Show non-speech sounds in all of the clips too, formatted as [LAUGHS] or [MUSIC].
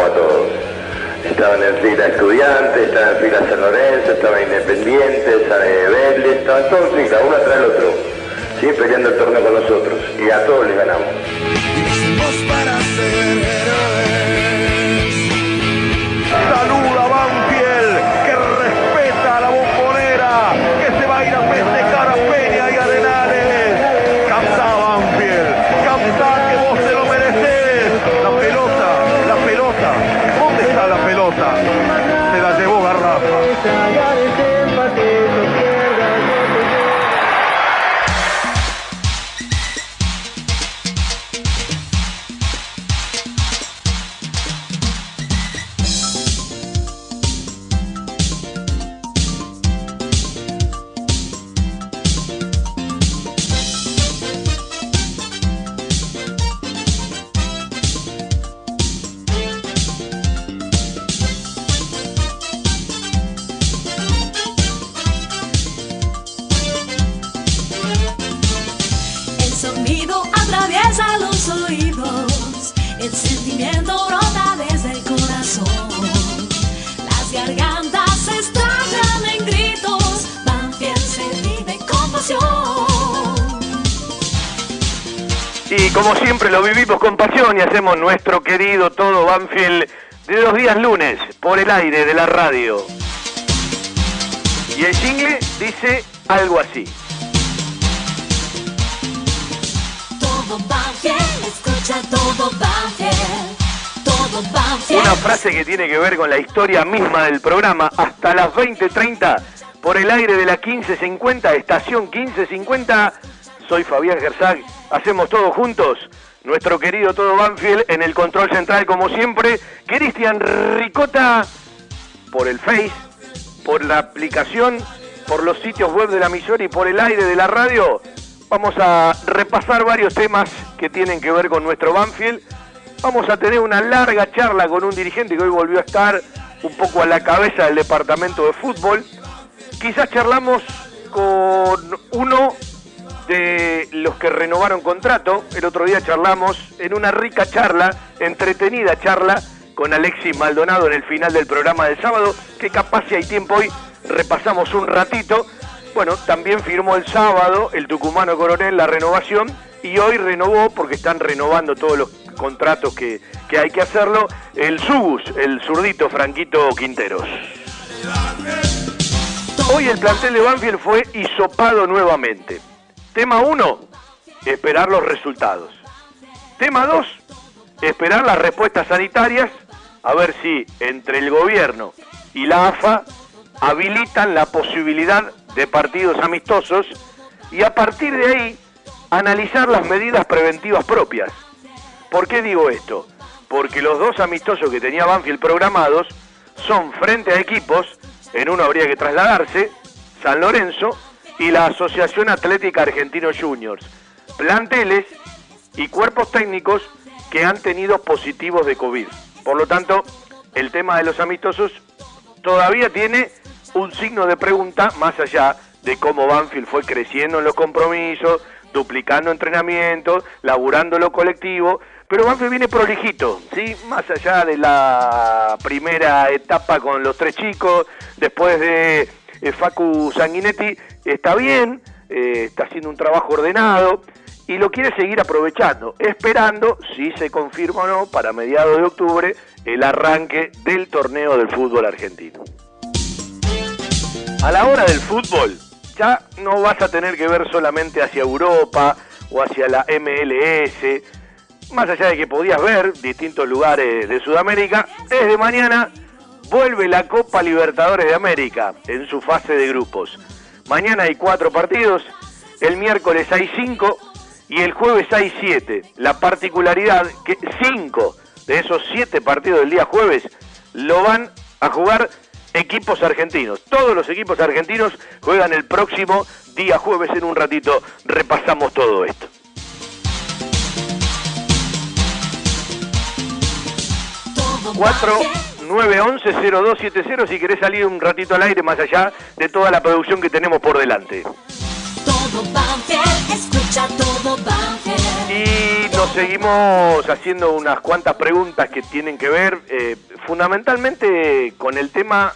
a todos. Estaban en fila estudiantes, estaban en fila San Lorenzo, estaban independientes, Vélez, estaban todos en fila, uno tras el otro, ¿sí? peleando el torneo con nosotros y a todos les ganamos. Banfield de los días lunes por el aire de la radio. Y el jingle dice algo así. Todo Banfield, escucha todo Banfield. Todo Una frase que tiene que ver con la historia misma del programa hasta las 20.30 por el aire de la 1550, estación 1550. Soy Fabián Gersag, hacemos todo juntos nuestro querido todo Banfield en el control central como siempre, Cristian Ricota por el Face, por la aplicación, por los sitios web de la emisora y por el aire de la radio. Vamos a repasar varios temas que tienen que ver con nuestro Banfield. Vamos a tener una larga charla con un dirigente que hoy volvió a estar un poco a la cabeza del departamento de fútbol. Quizás charlamos con uno de los que renovaron contrato. El otro día charlamos en una rica charla, entretenida charla, con Alexis Maldonado en el final del programa del sábado, que capaz si hay tiempo hoy repasamos un ratito. Bueno, también firmó el sábado el tucumano coronel la renovación y hoy renovó, porque están renovando todos los contratos que, que hay que hacerlo, el Subus, el zurdito Franquito Quinteros. Hoy el plantel de Banfield fue hisopado nuevamente. Tema 1, esperar los resultados. Tema 2, esperar las respuestas sanitarias, a ver si entre el gobierno y la AFA habilitan la posibilidad de partidos amistosos y a partir de ahí analizar las medidas preventivas propias. ¿Por qué digo esto? Porque los dos amistosos que tenía Banfield programados son frente a equipos, en uno habría que trasladarse, San Lorenzo y la Asociación Atlética Argentino Juniors, planteles y cuerpos técnicos que han tenido positivos de COVID. Por lo tanto, el tema de los amistosos todavía tiene un signo de pregunta más allá de cómo Banfield fue creciendo en los compromisos, duplicando entrenamientos, laburando lo colectivo, pero Banfield viene prolijito, ¿sí? Más allá de la primera etapa con los tres chicos, después de eh, Facu Sanguinetti, está bien, eh, está haciendo un trabajo ordenado y lo quiere seguir aprovechando, esperando, si se confirma o no, para mediados de octubre, el arranque del torneo del fútbol argentino. A la hora del fútbol, ya no vas a tener que ver solamente hacia Europa o hacia la MLS, más allá de que podías ver distintos lugares de Sudamérica, desde mañana vuelve la Copa Libertadores de América en su fase de grupos. Mañana hay cuatro partidos, el miércoles hay cinco y el jueves hay siete. La particularidad que cinco de esos siete partidos del día jueves lo van a jugar equipos argentinos. Todos los equipos argentinos juegan el próximo día jueves. En un ratito repasamos todo esto. 4 911 0270 si querés salir un ratito al aire más allá de toda la producción que tenemos por delante. Todo Banfield, escucha todo Banfield. Y nos seguimos haciendo unas cuantas preguntas que tienen que ver eh, fundamentalmente con el tema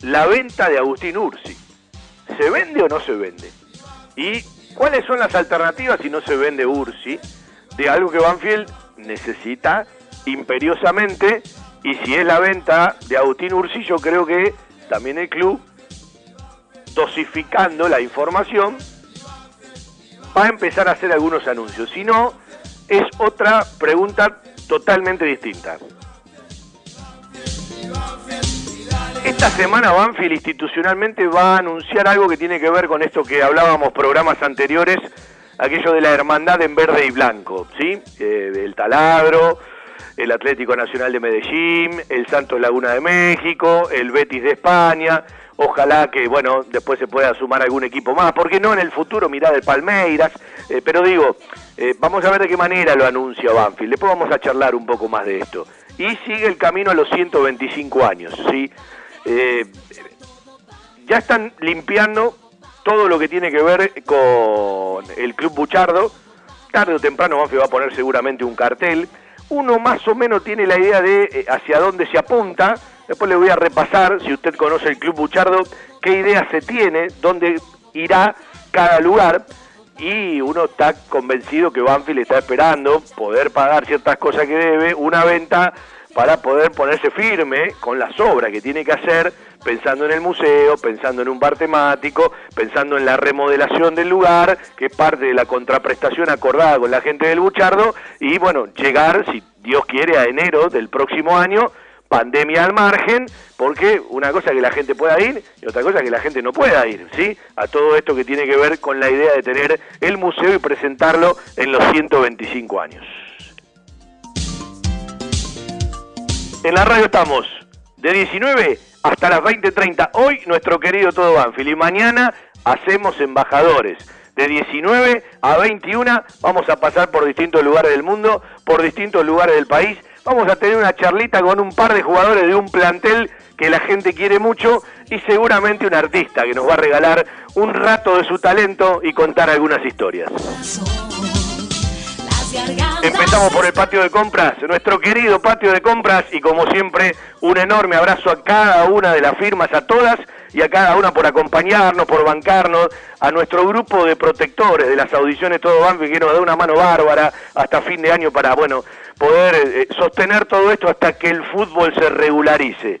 la venta de Agustín Ursi. ¿Se vende o no se vende? ¿Y cuáles son las alternativas si no se vende Ursi de algo que Banfield necesita imperiosamente? Y si es la venta de Agustín Ursi, yo creo que también el club, dosificando la información, va a empezar a hacer algunos anuncios. Si no, es otra pregunta totalmente distinta. Esta semana Banfield institucionalmente va a anunciar algo que tiene que ver con esto que hablábamos programas anteriores, aquello de la hermandad en verde y blanco, ¿sí? Eh, el taladro, el Atlético Nacional de Medellín, el Santos Laguna de México, el Betis de España. Ojalá que, bueno, después se pueda sumar algún equipo más, porque no en el futuro mirar el Palmeiras, eh, pero digo, eh, vamos a ver de qué manera lo anuncia Banfield, después vamos a charlar un poco más de esto. Y sigue el camino a los 125 años, ¿sí? Eh, ya están limpiando todo lo que tiene que ver con el Club Buchardo. Tarde o temprano Banfield va a poner seguramente un cartel. Uno más o menos tiene la idea de eh, hacia dónde se apunta. Después le voy a repasar, si usted conoce el Club Buchardo, qué idea se tiene, dónde irá cada lugar. Y uno está convencido que Banfield está esperando poder pagar ciertas cosas que debe, una venta para poder ponerse firme con las obras que tiene que hacer, pensando en el museo, pensando en un bar temático, pensando en la remodelación del lugar, que es parte de la contraprestación acordada con la gente del Buchardo, y bueno, llegar, si Dios quiere, a enero del próximo año, pandemia al margen, porque una cosa es que la gente pueda ir y otra cosa es que la gente no pueda ir, ¿sí? A todo esto que tiene que ver con la idea de tener el museo y presentarlo en los 125 años. En la radio estamos de 19 hasta las 20.30. Hoy nuestro querido Todo Banfield y mañana hacemos embajadores. De 19 a 21 vamos a pasar por distintos lugares del mundo, por distintos lugares del país. Vamos a tener una charlita con un par de jugadores de un plantel que la gente quiere mucho y seguramente un artista que nos va a regalar un rato de su talento y contar algunas historias. Empezamos por el patio de compras, nuestro querido patio de compras y como siempre un enorme abrazo a cada una de las firmas, a todas y a cada una por acompañarnos, por bancarnos, a nuestro grupo de protectores de las audiciones Todo Banfield que nos da una mano bárbara hasta fin de año para, bueno, poder eh, sostener todo esto hasta que el fútbol se regularice.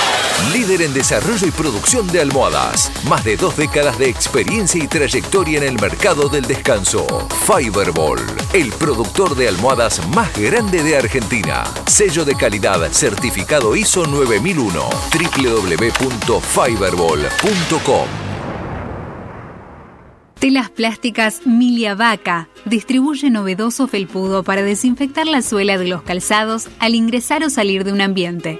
Líder en desarrollo y producción de almohadas. Más de dos décadas de experiencia y trayectoria en el mercado del descanso. Fiberball, el productor de almohadas más grande de Argentina. Sello de calidad certificado ISO 9001. www.fiberball.com. Telas plásticas Milia Vaca distribuye novedoso felpudo para desinfectar la suela de los calzados al ingresar o salir de un ambiente.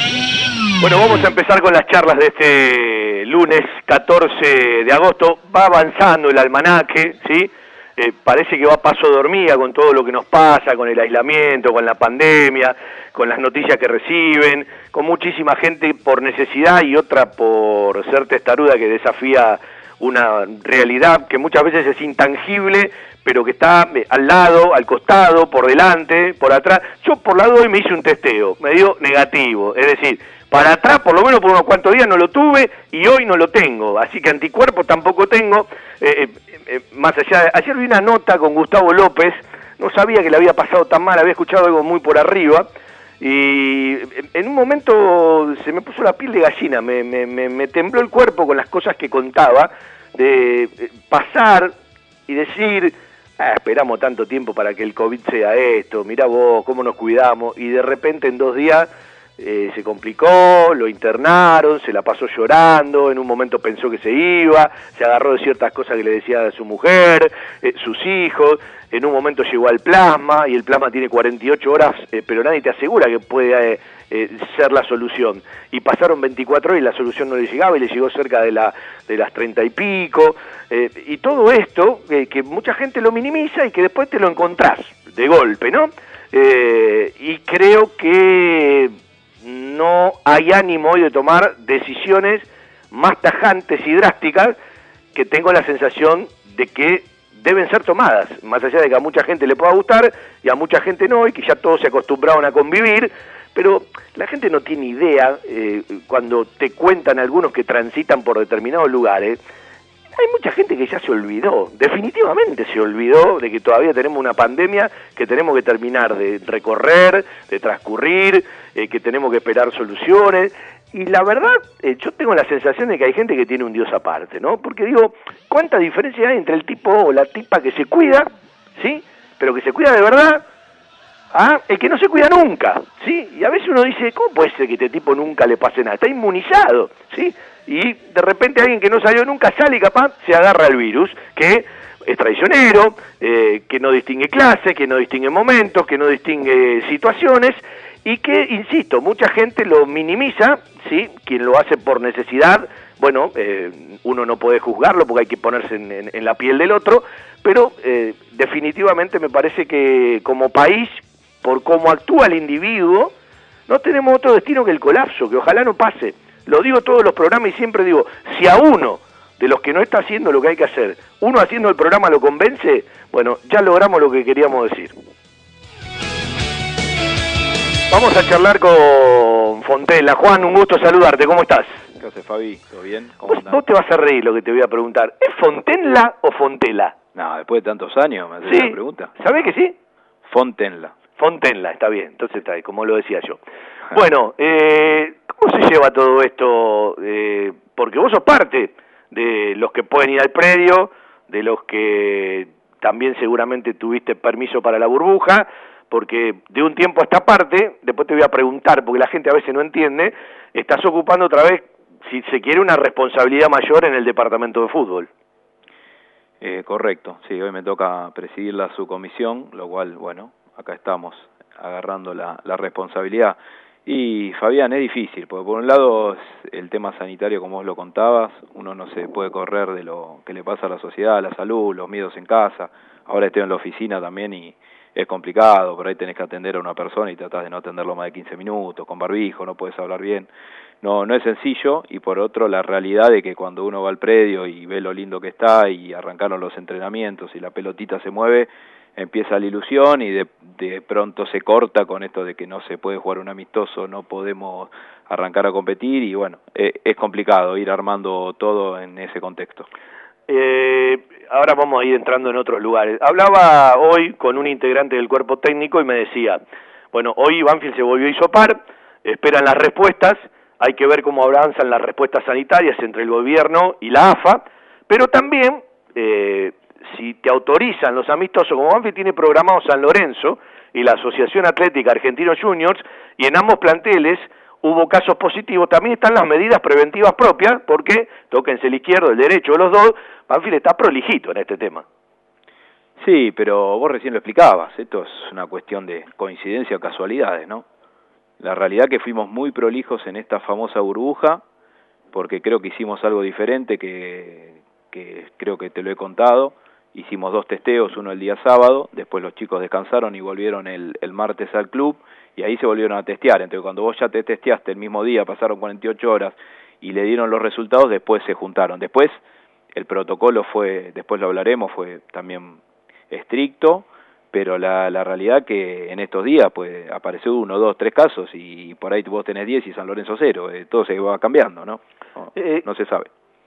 Bueno, vamos a empezar con las charlas de este lunes 14 de agosto. Va avanzando el almanaque, ¿sí? Eh, parece que va paso dormida con todo lo que nos pasa, con el aislamiento, con la pandemia, con las noticias que reciben, con muchísima gente por necesidad y otra por ser testaruda que desafía una realidad que muchas veces es intangible, pero que está eh, al lado, al costado, por delante, por atrás. Yo por lado hoy me hice un testeo, me dio negativo, es decir, para atrás por lo menos por unos cuantos días no lo tuve y hoy no lo tengo, así que anticuerpos tampoco tengo. Eh, eh, eh, más allá, de, ayer vi una nota con Gustavo López, no sabía que le había pasado tan mal, había escuchado algo muy por arriba. Y en un momento se me puso la piel de gallina, me, me, me, me tembló el cuerpo con las cosas que contaba, de pasar y decir, ah, esperamos tanto tiempo para que el COVID sea esto, mira vos, cómo nos cuidamos, y de repente en dos días eh, se complicó, lo internaron, se la pasó llorando, en un momento pensó que se iba, se agarró de ciertas cosas que le decía a su mujer, eh, sus hijos, en un momento llegó al plasma y el plasma tiene 48 horas, eh, pero nadie te asegura que puede ser la solución. Y pasaron 24 horas y la solución no le llegaba y le llegó cerca de, la, de las 30 y pico. y todo esto, que mucha gente lo minimiza y que después te lo encontrás de golpe, ¿no? y creo que no hay ánimo hoy de tomar decisiones más tajantes y drásticas que tengo la sensación de que deben ser tomadas, más allá de que a mucha gente le pueda gustar y a mucha gente no, y que ya todos se acostumbraron a convivir, pero la gente no tiene idea, eh, cuando te cuentan algunos que transitan por determinados lugares, hay mucha gente que ya se olvidó, definitivamente se olvidó de que todavía tenemos una pandemia que tenemos que terminar de recorrer, de transcurrir, eh, que tenemos que esperar soluciones. Y la verdad, eh, yo tengo la sensación de que hay gente que tiene un Dios aparte, ¿no? Porque digo, ¿cuánta diferencia hay entre el tipo o la tipa que se cuida, ¿sí? Pero que se cuida de verdad, ¿ah? el que no se cuida nunca, ¿sí? Y a veces uno dice, ¿cómo puede ser que este tipo nunca le pase nada? Está inmunizado, ¿sí? Y de repente alguien que no salió nunca sale y capaz se agarra el virus, que es traicionero, eh, que no distingue clase, que no distingue momentos, que no distingue situaciones y que, insisto, mucha gente lo minimiza, ¿sí? Quien lo hace por necesidad, bueno, eh, uno no puede juzgarlo porque hay que ponerse en la piel del otro, pero eh, definitivamente me parece que como país, por cómo actúa el individuo, no tenemos otro destino que el colapso, que ojalá no pase. Lo digo todos los programas y siempre digo, si a uno de los que no está haciendo lo que hay que hacer, uno haciendo el programa lo convence, bueno, ya logramos lo que queríamos decir. Vamos a charlar con Fontela. Juan, un gusto saludarte, ¿cómo estás? ¿Qué hace Fabi? ¿Todo bien? ¿Cómo Vos, vos te vas a reír lo que te voy a preguntar. ¿Es Fontenla o Fontela? No, después de tantos años me haces Sí, la pregunta. ¿sabés que sí? Fontenla. Fontenla, está bien, entonces está ahí, como lo decía yo. [LAUGHS] Bueno, eh, ¿cómo se lleva todo esto? Eh, porque vos sos parte de los que pueden ir al predio, de los que también seguramente tuviste permiso para la burbuja, porque de un tiempo a esta parte, después te voy a preguntar, porque la gente a veces no entiende, estás ocupando otra vez, si se quiere, una responsabilidad mayor en el departamento de fútbol. Eh, correcto, sí, hoy me toca presidir la subcomisión, lo cual, bueno, acá estamos agarrando la, la responsabilidad. Y Fabián, es difícil, porque por un lado el tema sanitario, como vos lo contabas, uno no se puede correr de lo que le pasa a la sociedad, a la salud, los miedos en casa. Ahora estoy en la oficina también y es complicado, por ahí tenés que atender a una persona y tratás de no atenderlo más de 15 minutos, con barbijo, no puedes hablar bien. No, no es sencillo y por otro la realidad de que cuando uno va al predio y ve lo lindo que está y arrancaron los entrenamientos y la pelotita se mueve, empieza la ilusión y de, de pronto se corta con esto de que no se puede jugar un amistoso, no podemos arrancar a competir y bueno, eh, es complicado ir armando todo en ese contexto. Eh, ahora vamos a ir entrando en otros lugares. Hablaba hoy con un integrante del cuerpo técnico y me decía, bueno, hoy Banfield se volvió a isopar, esperan las respuestas, hay que ver cómo avanzan las respuestas sanitarias entre el gobierno y la AFA, pero también, eh, si te autorizan los amistosos, como Banfield tiene programado San Lorenzo y la Asociación Atlética Argentino Juniors, y en ambos planteles hubo casos positivos, también están las medidas preventivas propias, porque tóquense el izquierdo, el derecho, los dos, Banfield está prolijito en este tema. Sí, pero vos recién lo explicabas, esto es una cuestión de coincidencia o casualidades, ¿no? La realidad que fuimos muy prolijos en esta famosa burbuja, porque creo que hicimos algo diferente, que, que creo que te lo he contado, hicimos dos testeos, uno el día sábado, después los chicos descansaron y volvieron el, el martes al club, y ahí se volvieron a testear, entonces cuando vos ya te testeaste el mismo día, pasaron 48 horas y le dieron los resultados, después se juntaron. Después el protocolo fue, después lo hablaremos, fue también estricto, pero la, la realidad que en estos días pues apareció uno, dos, tres casos y por ahí vos tenés 10 y San Lorenzo cero, eh, todo se va cambiando, ¿no? No, Eh, no se sabe.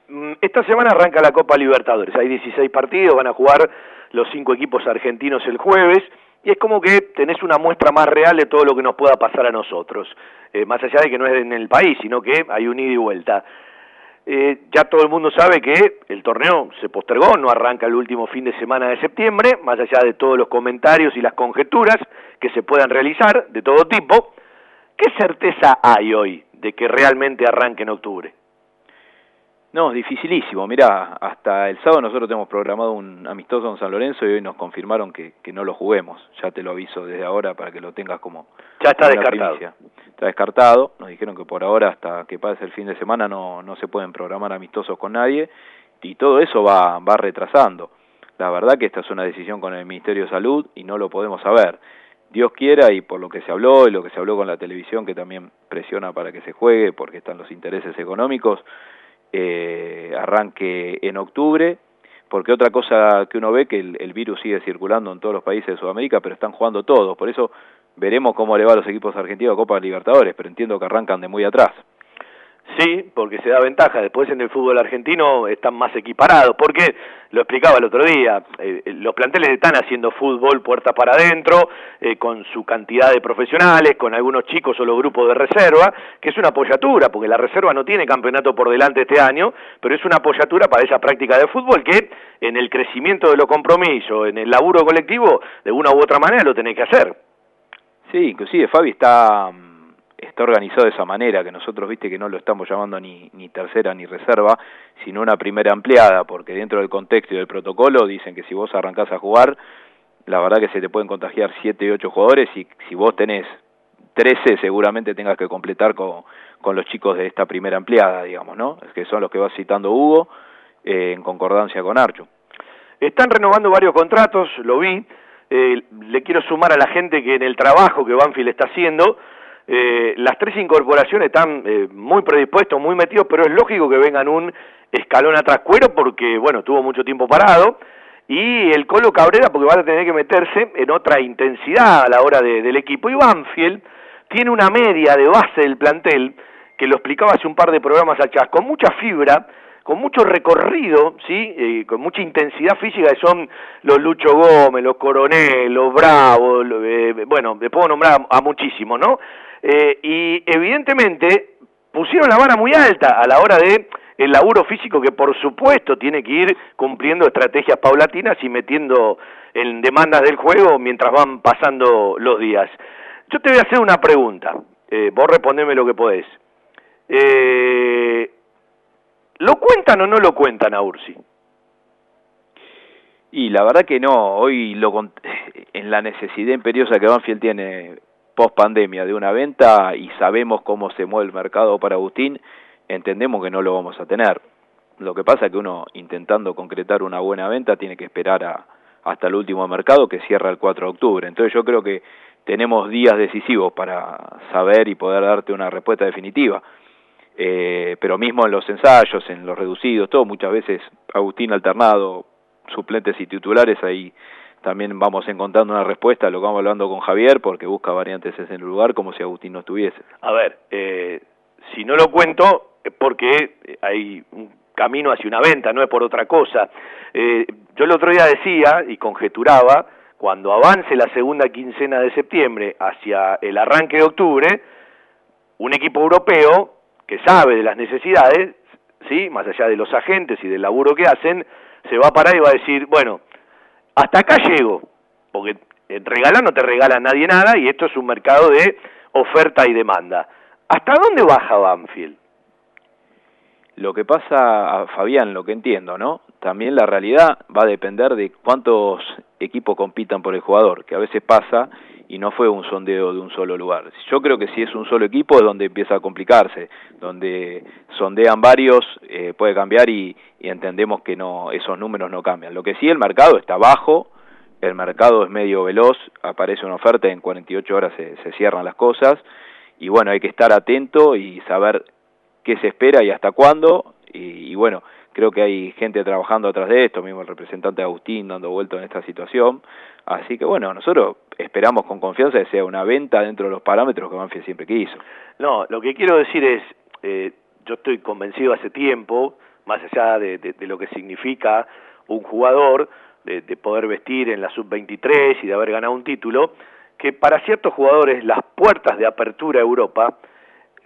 Mm, Esta semana arranca la Copa Libertadores, hay 16 partidos, van a jugar los cinco equipos argentinos el jueves, y es como que tenés una muestra más real de todo lo que nos pueda pasar a nosotros, Eh, más allá de que no es en el país, sino que hay un ida y vuelta. Eh, ya todo el mundo sabe que el torneo se postergó, no arranca el último fin de semana de septiembre, más allá de todos los comentarios y las conjeturas que se puedan realizar de todo tipo. ¿Qué certeza hay hoy de que realmente arranque en octubre? No, es dificilísimo. Mirá, hasta el sábado nosotros tenemos programado un amistoso en San Lorenzo y hoy nos confirmaron que, que no lo juguemos. Ya te lo aviso desde ahora para que lo tengas como... Ya está descartado. primicia. Está descartado. Nos dijeron que por ahora, hasta que pase el fin de semana, no, no se pueden programar amistosos con nadie. Y todo eso va, va retrasando. La verdad que esta es una decisión con el Ministerio de Salud y no lo podemos saber. Dios quiera y por lo que se habló y lo que se habló con la televisión que también presiona para que se juegue porque están los intereses económicos, eh, arranque en octubre, porque otra cosa que uno ve que el, virus sigue circulando en todos los países de Sudamérica, pero están jugando todos, por eso veremos cómo le va a los equipos argentinos a Copa Libertadores, pero entiendo que arrancan de muy atrás. Sí, porque se da ventaja. Después en el fútbol argentino están más equiparados. Porque, lo explicaba el otro día, eh, los planteles están haciendo fútbol puertas para adentro, eh, con su cantidad de profesionales, con algunos chicos o los grupos de reserva, que es una apoyatura, porque la reserva no tiene campeonato por delante este año, pero es una apoyatura para esa práctica de fútbol que en el crecimiento de los compromisos, en el laburo colectivo, de una u otra manera lo tenés que hacer. Sí, inclusive Fabi está mm, está organizado de esa manera, que nosotros, viste, que no lo estamos llamando ni, ni tercera ni reserva, sino una primera ampliada, porque dentro del contexto y del protocolo dicen que si vos arrancás a jugar, la verdad que se te pueden contagiar 7 y 8 jugadores y si vos tenés 13 seguramente tengas que completar con, con los chicos de esta primera ampliada, digamos, ¿no? Es que son los que va citando Hugo eh, en concordancia con Archo. Están renovando varios contratos, lo vi. Eh, le quiero sumar a la gente que en el trabajo que Banfield está haciendo, eh, las tres incorporaciones están eh, muy predispuestos, muy metidos, pero es lógico que vengan un escalón atrás cuero porque, bueno, tuvo mucho tiempo parado. Y el Colo Cabrera porque van a tener que meterse en otra intensidad a la hora de, del equipo. Y Banfield tiene una media de base del plantel, que lo explicaba hace un par de programas atrás, con mucha fibra, con mucho recorrido, ¿sí? Eh, con mucha intensidad física, que son los Lucho Gómez, los Coronel, los Bravo, eh, bueno, me puedo nombrar a, a muchísimos, ¿no? Eh, y evidentemente pusieron la vara muy alta a la hora de el laburo físico que por supuesto tiene que ir cumpliendo estrategias paulatinas y metiendo en demandas del juego mientras van pasando los días. Yo te voy a hacer una pregunta, eh, vos respondeme lo que podés. Eh, ¿Lo cuentan o no lo cuentan a Ursi? Y la verdad que no, hoy lo [LAUGHS] en la necesidad imperiosa que Banfield tiene post pandemia de una venta y sabemos cómo se mueve el mercado para Agustín, entendemos que no lo vamos a tener. Lo que pasa es que uno intentando concretar una buena venta tiene que esperar a, hasta el último mercado que cierra el 4 de octubre. Entonces yo creo que tenemos días decisivos para saber y poder darte una respuesta definitiva. Eh, pero mismo en los ensayos, en los reducidos, todo, muchas veces Agustín alternado, suplentes y titulares, ahí también vamos encontrando una respuesta, lo que vamos hablando con Javier, porque busca variantes en el lugar como si Agustín no estuviese. A ver, eh, si no lo cuento es porque hay un camino hacia una venta, no es por otra cosa. Eh, yo el otro día decía y conjeturaba, cuando avance la segunda quincena de septiembre hacia el arranque de octubre, un equipo europeo que sabe de las necesidades, ¿sí? más allá de los agentes y del laburo que hacen, se va a parar y va a decir, bueno, hasta acá llego, porque regalar no te regala nadie nada y esto es un mercado de oferta y demanda. ¿Hasta dónde baja Banfield? Lo que pasa, a Fabián, lo que entiendo, ¿no? También la realidad va a depender de cuántos equipos compitan por el jugador, que a veces pasa y no fue un sondeo de un solo lugar. Yo creo que si es un solo equipo es donde empieza a complicarse, donde sondean varios, eh, puede cambiar y, y, entendemos que no esos números no cambian. Lo que sí el mercado está bajo, el mercado es medio veloz, aparece una oferta en 48 horas se, se cierran las cosas y bueno, hay que estar atento y saber qué se espera y hasta cuándo y, y bueno, creo que hay gente trabajando atrás de esto, mismo el representante Agustín dando vuelta en esta situación, así que bueno, nosotros esperamos con confianza que sea una venta dentro de los parámetros que Banfield siempre quiso. No, lo que quiero decir es, eh, yo estoy convencido hace tiempo, más allá de, de, de lo que significa un jugador, de, de poder vestir en la sub-23 y de haber ganado un título, que para ciertos jugadores las puertas de apertura a Europa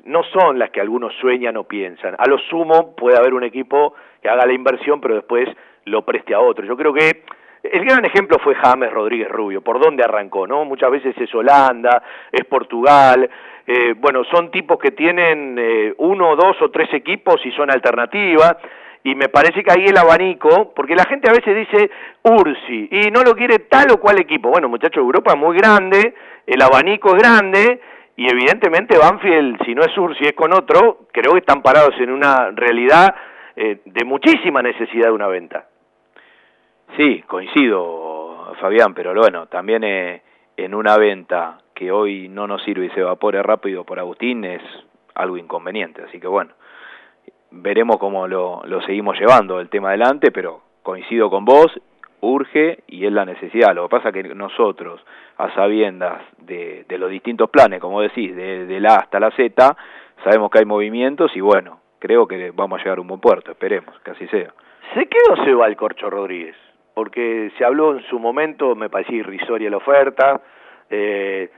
no son las que algunos sueñan o piensan. A lo sumo puede haber un equipo que haga la inversión pero después lo preste a otro. Yo creo que el gran ejemplo fue James Rodríguez Rubio, por dónde arrancó, ¿no? Muchas veces es Holanda, es Portugal, eh, bueno, son tipos que tienen eh, uno, dos o tres equipos y son alternativas, y me parece que ahí el abanico, porque la gente a veces dice Ursi, y no lo quiere tal o cual equipo. Bueno, muchachos, Europa es muy grande, el abanico es grande, y evidentemente Banfield, si no es Ursi, es con otro, creo que están parados en una realidad eh, de muchísima necesidad de una venta. Sí, coincido, Fabián, pero bueno, también eh, en una venta que hoy no nos sirve y se evapore rápido por Agustín es algo inconveniente, así que bueno, veremos cómo lo, lo seguimos llevando el tema adelante, pero coincido con vos, urge y es la necesidad. Lo que pasa que nosotros, a sabiendas de, de los distintos planes, como decís, de, de la A hasta la Z, sabemos que hay movimientos y bueno, creo que vamos a llegar a un buen puerto, esperemos que así sea. ¿Se quedó se va el Corcho Rodríguez? Porque se habló en su momento, me parecía irrisoria la oferta, eh,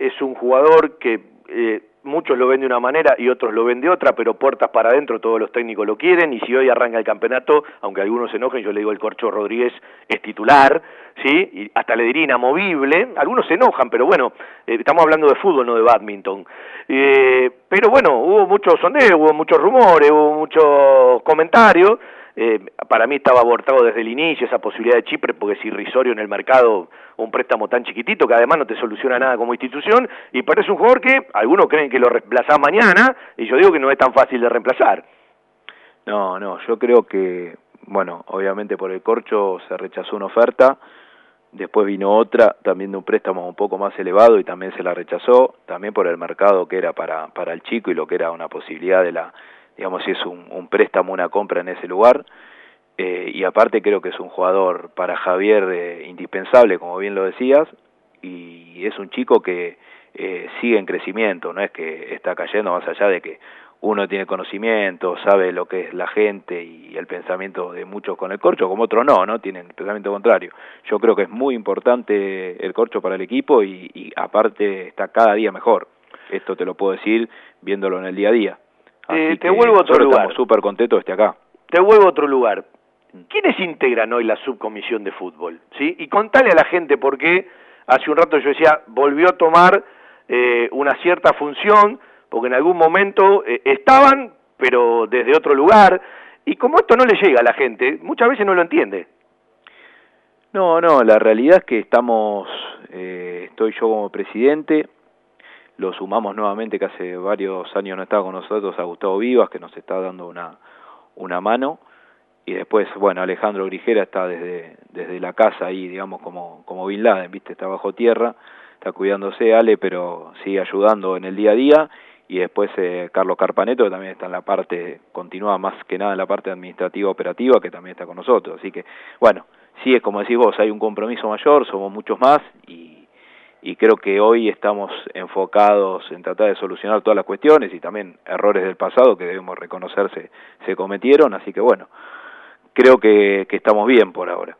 es un jugador que eh, muchos lo ven de una manera y otros lo ven de otra, pero puertas para adentro todos los técnicos lo quieren y si hoy arranca el campeonato, aunque algunos se enojen, yo le digo el Corcho Rodríguez es titular, ¿sí? Y hasta le diría inamovible, algunos se enojan, pero bueno, eh, estamos hablando de fútbol, no de badminton. Eh, pero bueno, hubo muchos sondeos, hubo muchos rumores, hubo muchos comentarios, eh, para mí estaba abortado desde el inicio esa posibilidad de Chipre porque es irrisorio en el mercado un préstamo tan chiquitito que además no te soluciona nada como institución y parece un jugador que algunos creen que lo reemplazás mañana y yo digo que no es tan fácil de reemplazar. No, no, yo creo que, bueno, obviamente por el corcho se rechazó una oferta, después vino otra, también de un préstamo un poco más elevado y también se la rechazó, también por el mercado que era para, para el chico y lo que era una posibilidad de la digamos, si es un, un préstamo, una compra en ese lugar. Eh, y aparte creo que es un jugador para Javier eh, indispensable, como bien lo decías, y es un chico que eh, sigue en crecimiento, no es que está cayendo más allá de que uno tiene conocimiento, sabe lo que es la gente y el pensamiento de muchos con el corcho, como otros no, ¿no? Tienen el pensamiento contrario. Yo creo que es muy importante el corcho para el equipo y, y aparte está cada día mejor. Esto te lo puedo decir viéndolo en el día a día. Eh, te vuelvo a otro lugar. Estamos súper contentos de estar acá. Te vuelvo a otro lugar. ¿Quiénes integran hoy la subcomisión de fútbol? ¿Sí? Y contale a la gente por qué hace un rato yo decía, volvió a tomar eh, una cierta función, porque en algún momento eh, estaban, pero desde otro lugar, y como esto no le llega a la gente, muchas veces no lo entiende. No, no, la realidad es que estamos, eh, estoy yo como presidente, lo sumamos nuevamente que hace varios años no estaba con nosotros a Gustavo Vivas, que nos está dando una, una mano, y después, bueno, Alejandro Grigera está desde, desde la casa ahí, digamos, como, como Bin Laden, ¿viste? Está bajo tierra, está cuidándose Ale, pero sigue ayudando en el día a día, y después eh, Carlos Carpaneto, que también está en la parte, continúa más que nada en la parte administrativa operativa, que también está con nosotros, así que, bueno, sí es como decís vos, hay un compromiso mayor, somos muchos más, y y creo que hoy estamos enfocados en tratar de solucionar todas las cuestiones y también errores del pasado que debemos reconocerse se cometieron, así que bueno, creo que, que estamos bien por ahora.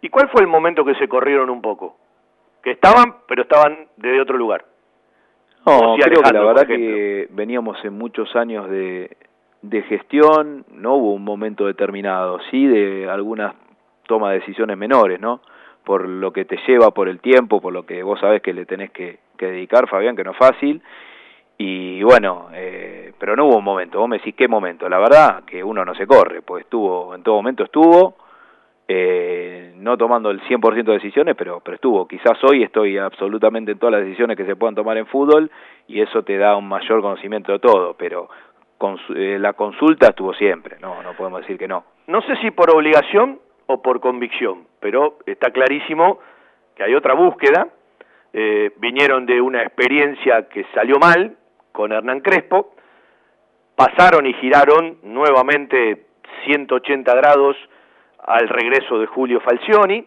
¿Y cuál fue el momento que se corrieron un poco? Que estaban, pero estaban desde otro lugar. No, creo que la verdad que veníamos en muchos años de, de gestión, no hubo un momento determinado, sí de algunas toma de decisiones menores, ¿no? Por lo que te lleva, por el tiempo, por lo que vos sabés que le tenés que, dedicar, Fabián, que no es fácil. Y bueno, eh, pero no hubo un momento, vos me decís qué momento, la verdad que uno no se corre, pues estuvo, en todo momento estuvo, eh, no tomando el 100% de decisiones, pero, pero estuvo. Quizás hoy estoy absolutamente en todas las decisiones que se puedan tomar en fútbol y eso te da un mayor conocimiento de todo, pero eh, la consulta estuvo siempre, no, no podemos decir que no. No sé si por obligación o por convicción, pero está clarísimo que hay otra búsqueda. Eh, vinieron de una experiencia que salió mal con Hernán Crespo, pasaron y giraron nuevamente 180 grados al regreso de Julio Falcioni,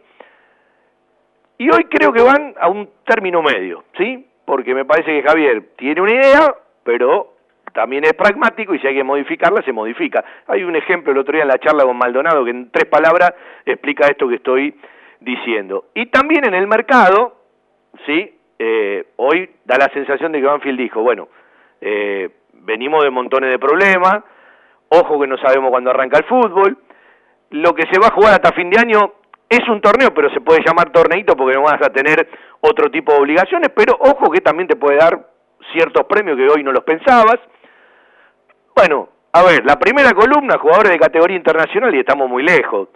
y hoy creo que van a un término medio, ¿sí? Porque me parece que Javier tiene una idea, pero también es pragmático y si hay que modificarla, se modifica. Hay un ejemplo el otro día en la charla con Maldonado que en tres palabras explica esto que estoy diciendo. Y también en el mercado, ¿sí? Eh, hoy da la sensación de que Banfield dijo, bueno, eh, venimos de montones de problemas, ojo que no sabemos cuándo arranca el fútbol, lo que se va a jugar hasta fin de año es un torneo, pero se puede llamar torneito porque no vas a tener otro tipo de obligaciones, pero ojo que también te puede dar ciertos premios que hoy no los pensabas, bueno, a ver, la primera columna, jugadores de categoría internacional y estamos muy lejos.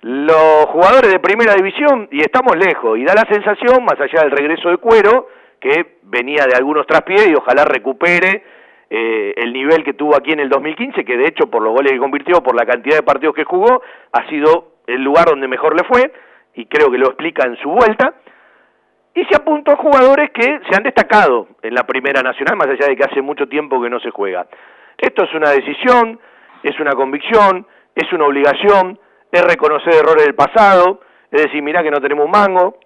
Los jugadores de primera división y estamos lejos. Y da la sensación, más allá del regreso de cuero, que venía de algunos traspiés y ojalá recupere eh, el nivel que tuvo aquí en el 2015, que de hecho por los goles que convirtió, por la cantidad de partidos que jugó, ha sido el lugar donde mejor le fue, y creo que lo explica en su vuelta. Y se apuntó a jugadores que se han destacado en la Primera Nacional, más allá de que hace mucho tiempo que no se juega. Esto es una decisión, es una convicción, es una obligación, es reconocer errores del pasado, es decir, mirá que no tenemos un mango.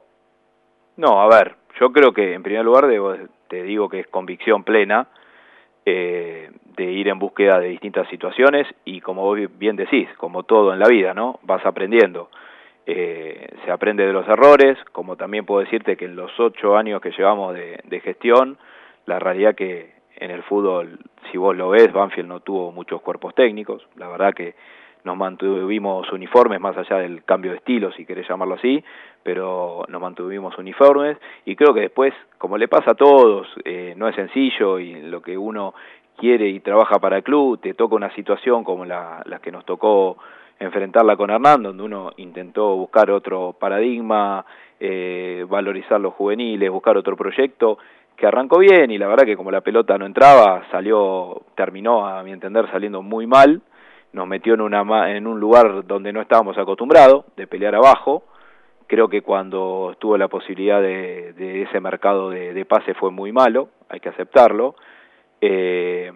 No, a ver, yo creo que en primer lugar te digo que es convicción plena eh, de ir en búsqueda de distintas situaciones y como vos bien decís, como todo en la vida, ¿no? Vas aprendiendo. Eh, se aprende de los errores, como también puedo decirte que en los ocho años que llevamos de, de gestión, la realidad que en el fútbol, si vos lo ves, Banfield no tuvo muchos cuerpos técnicos, la verdad que nos mantuvimos uniformes más allá del cambio de estilo, si querés llamarlo así, pero nos mantuvimos uniformes. Y creo que después, como le pasa a todos, eh, no es sencillo y lo que uno quiere y trabaja para el club, te toca una situación como la, la que nos tocó enfrentarla con Hernán, donde uno intentó buscar otro paradigma, eh, valorizar los juveniles, buscar otro proyecto, que arrancó bien y la verdad que como la pelota no entraba, salió, terminó a mi entender saliendo muy mal, nos metió en, una, en un lugar donde no estábamos acostumbrados, de pelear abajo, creo que cuando estuvo la posibilidad de, de ese mercado de, de, pase fue muy malo, hay que aceptarlo, eh,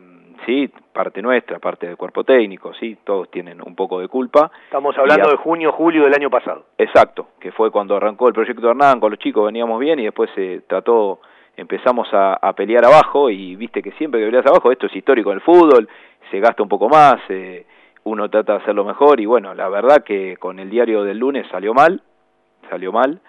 sí, parte nuestra, parte del cuerpo técnico, sí, todos tienen un poco de culpa. Estamos hablando de junio, julio del año pasado. Exacto, que fue cuando arrancó el proyecto de Hernán, con los chicos veníamos bien y después se trató, empezamos a, a pelear abajo y viste que siempre que peleas abajo, esto es histórico del fútbol, se gasta un poco más, eh, uno trata de hacerlo mejor y bueno, la verdad que con el diario del lunes salió mal, salió mal,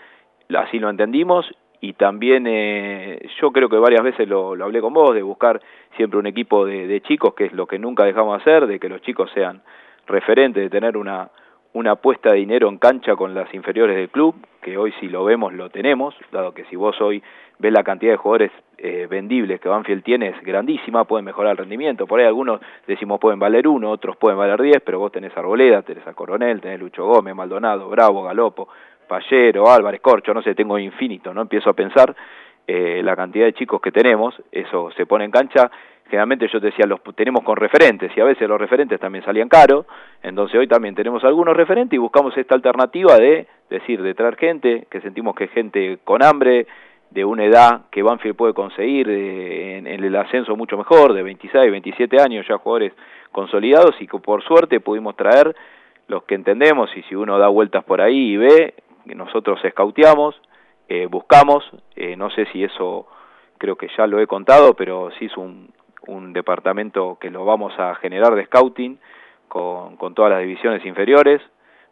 así lo entendimos y también eh, yo creo que varias veces lo, lo, hablé con vos, de buscar siempre un equipo de, de, chicos, que es lo que nunca dejamos de hacer, de que los chicos sean referentes, de tener una, una apuesta de dinero en cancha con las inferiores del club, que hoy si lo vemos lo tenemos, dado que si vos hoy ves la cantidad de jugadores eh, vendibles que Banfield tiene es grandísima, pueden mejorar el rendimiento, por ahí algunos decimos pueden valer uno, otros pueden valer diez, pero vos tenés Arboleda, tenés a Coronel, tenés Lucho Gómez, Maldonado, Bravo, Galopo, Pallero, Álvarez, Corcho, no sé, tengo infinito, ¿no? Empiezo a pensar eh, la cantidad de chicos que tenemos, eso se pone en cancha, generalmente yo te decía, los tenemos con referentes y a veces los referentes también salían caros, entonces hoy también tenemos algunos referentes y buscamos esta alternativa de decir, de traer gente, que sentimos que es gente con hambre, de una edad que Banfield puede conseguir en, el ascenso mucho mejor, de 26, 27 años, ya jugadores consolidados y que por suerte pudimos traer los que entendemos y si uno da vueltas por ahí y ve, nosotros escauteamos, eh, buscamos, eh, no sé si eso creo que ya lo he contado, pero sí es un, un departamento que lo vamos a generar de scouting con, con todas las divisiones inferiores,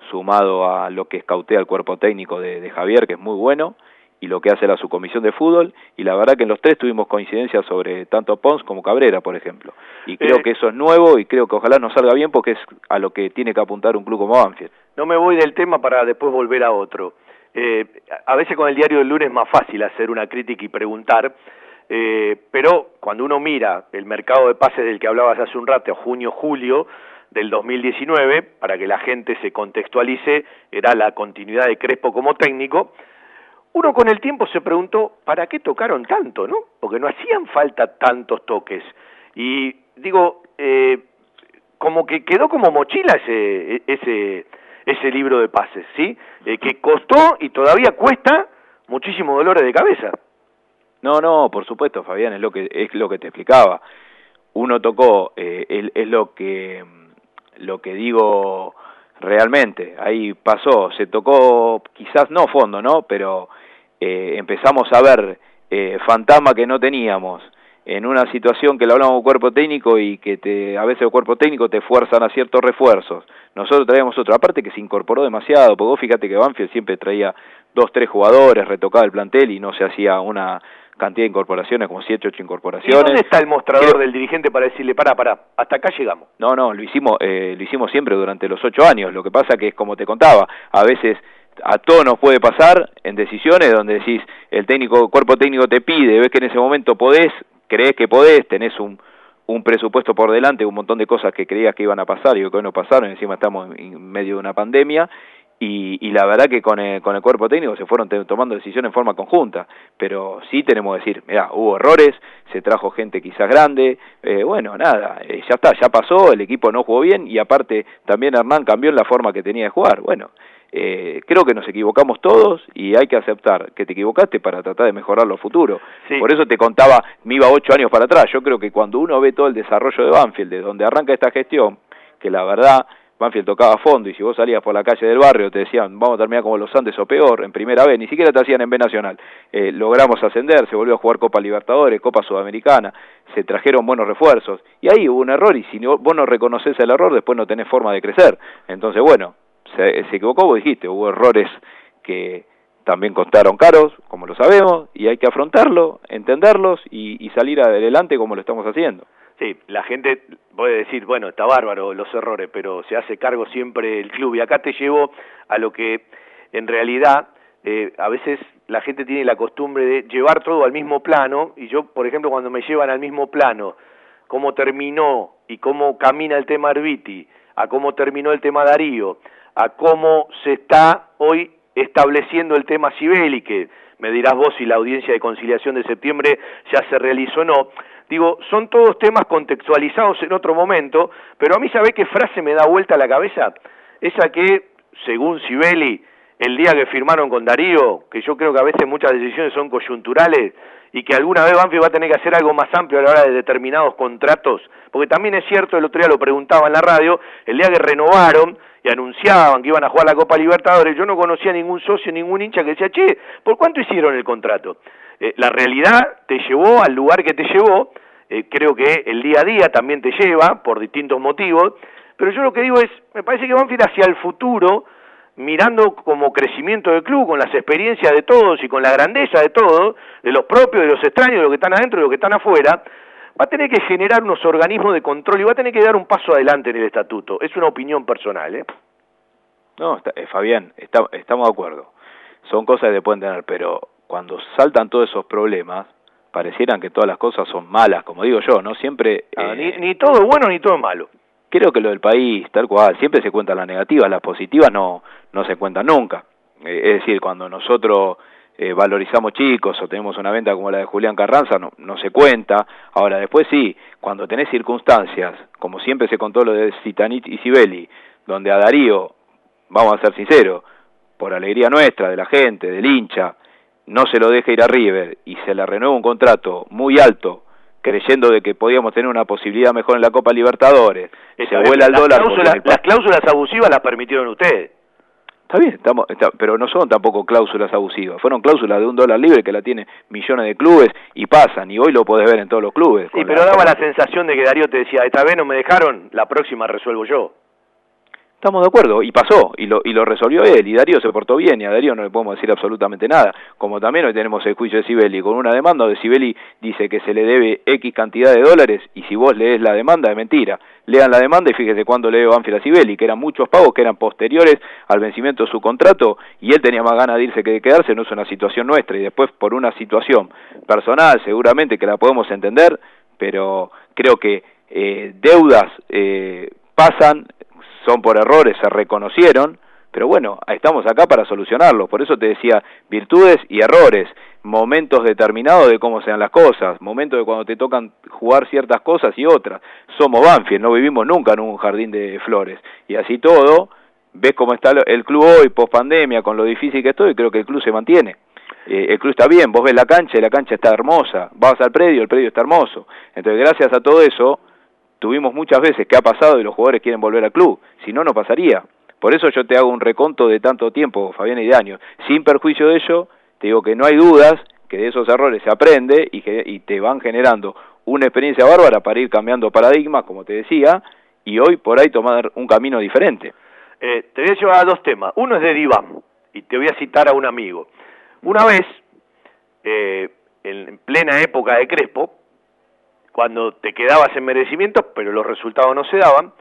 sumado a lo que escautea el cuerpo técnico de, de Javier, que es muy bueno, y lo que hace la subcomisión de fútbol, y la verdad que en los tres tuvimos coincidencia sobre tanto Pons como Cabrera, por ejemplo. Y creo eh, que eso es nuevo y creo que ojalá nos salga bien porque es a lo que tiene que apuntar un club como Banfield. No me voy del tema para después volver a otro. Eh, a veces con el diario del lunes es más fácil hacer una crítica y preguntar, eh, pero cuando uno mira el mercado de pases del que hablabas hace un rato, junio-julio, del 2019, para que la gente se contextualice, era la continuidad de Crespo como técnico, uno con el tiempo se preguntó, ¿para qué tocaron tanto, no? Porque no hacían falta tantos toques. Y digo, eh, como que quedó como mochila ese, ese, ese libro de pases, ¿sí? Eh, que costó y todavía cuesta muchísimos dolores de cabeza. No, no, por supuesto, Fabián, es lo que, es lo que te explicaba. Uno tocó, eh, es, es lo que, lo que digo realmente, ahí pasó, se tocó quizás no fondo, ¿no? Pero eh, empezamos a ver eh, fantasma que no teníamos en una situación que le hablamos cuerpo técnico y que te, a veces el cuerpo técnico te fuerzan a ciertos refuerzos. Nosotros traíamos otra parte que se incorporó demasiado, porque vos fíjate que Banfield siempre traía dos, tres jugadores, retocaba el plantel y no se hacía una cantidad de incorporaciones, como siete, ocho incorporaciones. ¿Y dónde está el mostrador del dirigente para decirle, para, para, hasta acá llegamos? No, no, lo hicimos, eh, lo hicimos siempre durante los ocho años. Lo que pasa que es como te contaba, a veces a todos nos puede pasar en decisiones donde decís, el técnico, cuerpo técnico te pide, ves que en ese momento podés, crees que podés, tenés un, un presupuesto por delante, un montón de cosas que creías que iban a pasar y que hoy no pasaron, encima estamos en medio de una pandemia, y, y la verdad que con el, con el cuerpo técnico se fueron tomando decisiones en forma conjunta, pero sí tenemos que decir, mira, hubo errores, se trajo gente quizás grande, eh, bueno, nada, eh, ya está, ya pasó, el equipo no jugó bien y aparte también Hernán cambió en la forma que tenía de jugar, bueno, eh, creo que nos equivocamos todos y hay que aceptar que te equivocaste para tratar de mejorar lo futuro. Sí. Por eso te contaba, me iba ocho años para atrás. Yo creo que cuando uno ve todo el desarrollo de Banfield, de donde arranca esta gestión, que la verdad Banfield tocaba a fondo y si vos salías por la calle del barrio te decían vamos a terminar como los Andes o peor en primera vez, ni siquiera te hacían en B Nacional. Eh, logramos ascender, se volvió a jugar Copa Libertadores, Copa Sudamericana, se trajeron buenos refuerzos y ahí hubo un error y si vos no reconoces el error después no tenés forma de crecer. Entonces bueno, se, equivocó, vos dijiste, hubo errores que, también costaron caros, como lo sabemos, y hay que afrontarlo, entenderlos y salir adelante como lo estamos haciendo. Sí, la gente puede decir, bueno, está bárbaro los errores, pero se hace cargo siempre el club. Y acá te llevo a lo que en realidad eh, a veces la gente tiene la costumbre de llevar todo al mismo plano, y yo, por ejemplo, cuando me llevan al mismo plano, cómo terminó y cómo camina el tema Arbiti, a cómo terminó el tema Darío, a cómo se está hoy estableciendo el tema Sibeli, que me dirás vos si la audiencia de conciliación de septiembre ya se realizó o no. Digo, son todos temas contextualizados en otro momento, pero a mí, ¿sabe qué frase me da vuelta a la cabeza? Esa que, según Sibeli, el día que firmaron con Darío, que yo creo que a veces muchas decisiones son coyunturales y que alguna vez Banfield va a tener que hacer algo más amplio a la hora de determinados contratos, porque también es cierto, el otro día lo preguntaba en la radio, el día que renovaron y anunciaban que iban a jugar la Copa Libertadores, yo no conocía ningún socio, ningún hincha que decía, che, ¿por cuánto hicieron el contrato? Eh, la realidad te llevó al lugar que te llevó, eh, creo que el día a día también te lleva, por distintos motivos, pero yo lo que digo es, me parece que Banfield hacia el futuro, mirando como crecimiento del club, con las experiencias de todos y con la grandeza de todos, de los propios, de los extraños, de los que están adentro, de los que están afuera, va a tener que generar unos organismos de control y va a tener que dar un paso adelante en el estatuto. Es una opinión personal, ¿eh? No, está, eh, Fabián, está, estamos de acuerdo. Son cosas que pueden tener, pero cuando saltan todos esos problemas, parecieran que todas las cosas son malas, como digo yo, ¿no? Siempre... Ah, ni, ni todo es bueno ni todo es malo creo que lo del país, tal cual, siempre se cuentan las negativas, las positivas no, no se cuentan nunca. Eh, es decir, cuando nosotros eh, valorizamos chicos o tenemos una venta como la de Julián Carranza, no, no se cuenta. Ahora, después sí, cuando tenés circunstancias, como siempre se contó lo de Citanit y Sibeli, donde a Darío, vamos a ser sinceros, por alegría nuestra, de la gente, del hincha, no se lo deja ir a River y se le renueva un contrato muy alto creyendo de que podíamos tener una posibilidad mejor en la Copa Libertadores, se vuela el dólar. las cláusulas abusivas las permitieron ustedes. Está bien, estamos, pero no son tampoco cláusulas abusivas, fueron cláusulas de un dólar libre que la tiene millones de clubes y pasan, y hoy lo podés ver en todos los clubes. Sí, pero daba la sensación de que Darío te decía, esta vez no me dejaron, la próxima resuelvo yo. Estamos de acuerdo, y pasó, y lo, y lo resolvió él, y Darío se portó bien, y a Darío no le podemos decir absolutamente nada. Como también hoy tenemos el juicio de Sibeli, con una demanda donde Sibeli dice que se le debe X cantidad de dólares, y si vos lees la demanda, es mentira. Lean la demanda y fíjese cuándo lee Banfield a Sibeli, que eran muchos pagos que eran posteriores al vencimiento de su contrato, y él tenía más ganas de irse que de quedarse, no es una situación nuestra, y después por una situación personal, seguramente que la podemos entender, pero creo que eh, deudas eh, pasan son por errores, se reconocieron, pero bueno, estamos acá para solucionarlos. Por eso te decía, virtudes y errores, momentos determinados de cómo sean las cosas, momentos de cuando te tocan jugar ciertas cosas y otras. Somos Banfield, no vivimos nunca en un jardín de flores. Y así todo, ves cómo está el club hoy, post pandemia, con lo difícil que estoy, creo que el club se mantiene. Eh, el club está bien, vos ves la cancha y la cancha está hermosa, vas al predio, el predio está hermoso. Entonces, gracias a todo eso, tuvimos muchas veces que ha pasado y los jugadores quieren volver al club, si no, no pasaría. Por eso yo te hago un reconto de tanto tiempo, Fabián y de. Sin perjuicio de ello, te digo que no hay dudas que de esos errores se aprende y, que, y te van generando una experiencia bárbara para ir cambiando paradigmas, como te decía, y hoy por ahí tomar un camino diferente. Eh, te voy a llevar a dos temas. Uno es de Diván, y te voy a citar a un amigo. Una vez, eh, en plena época de Crespo, cuando te quedabas en merecimientos, pero los resultados no se daban,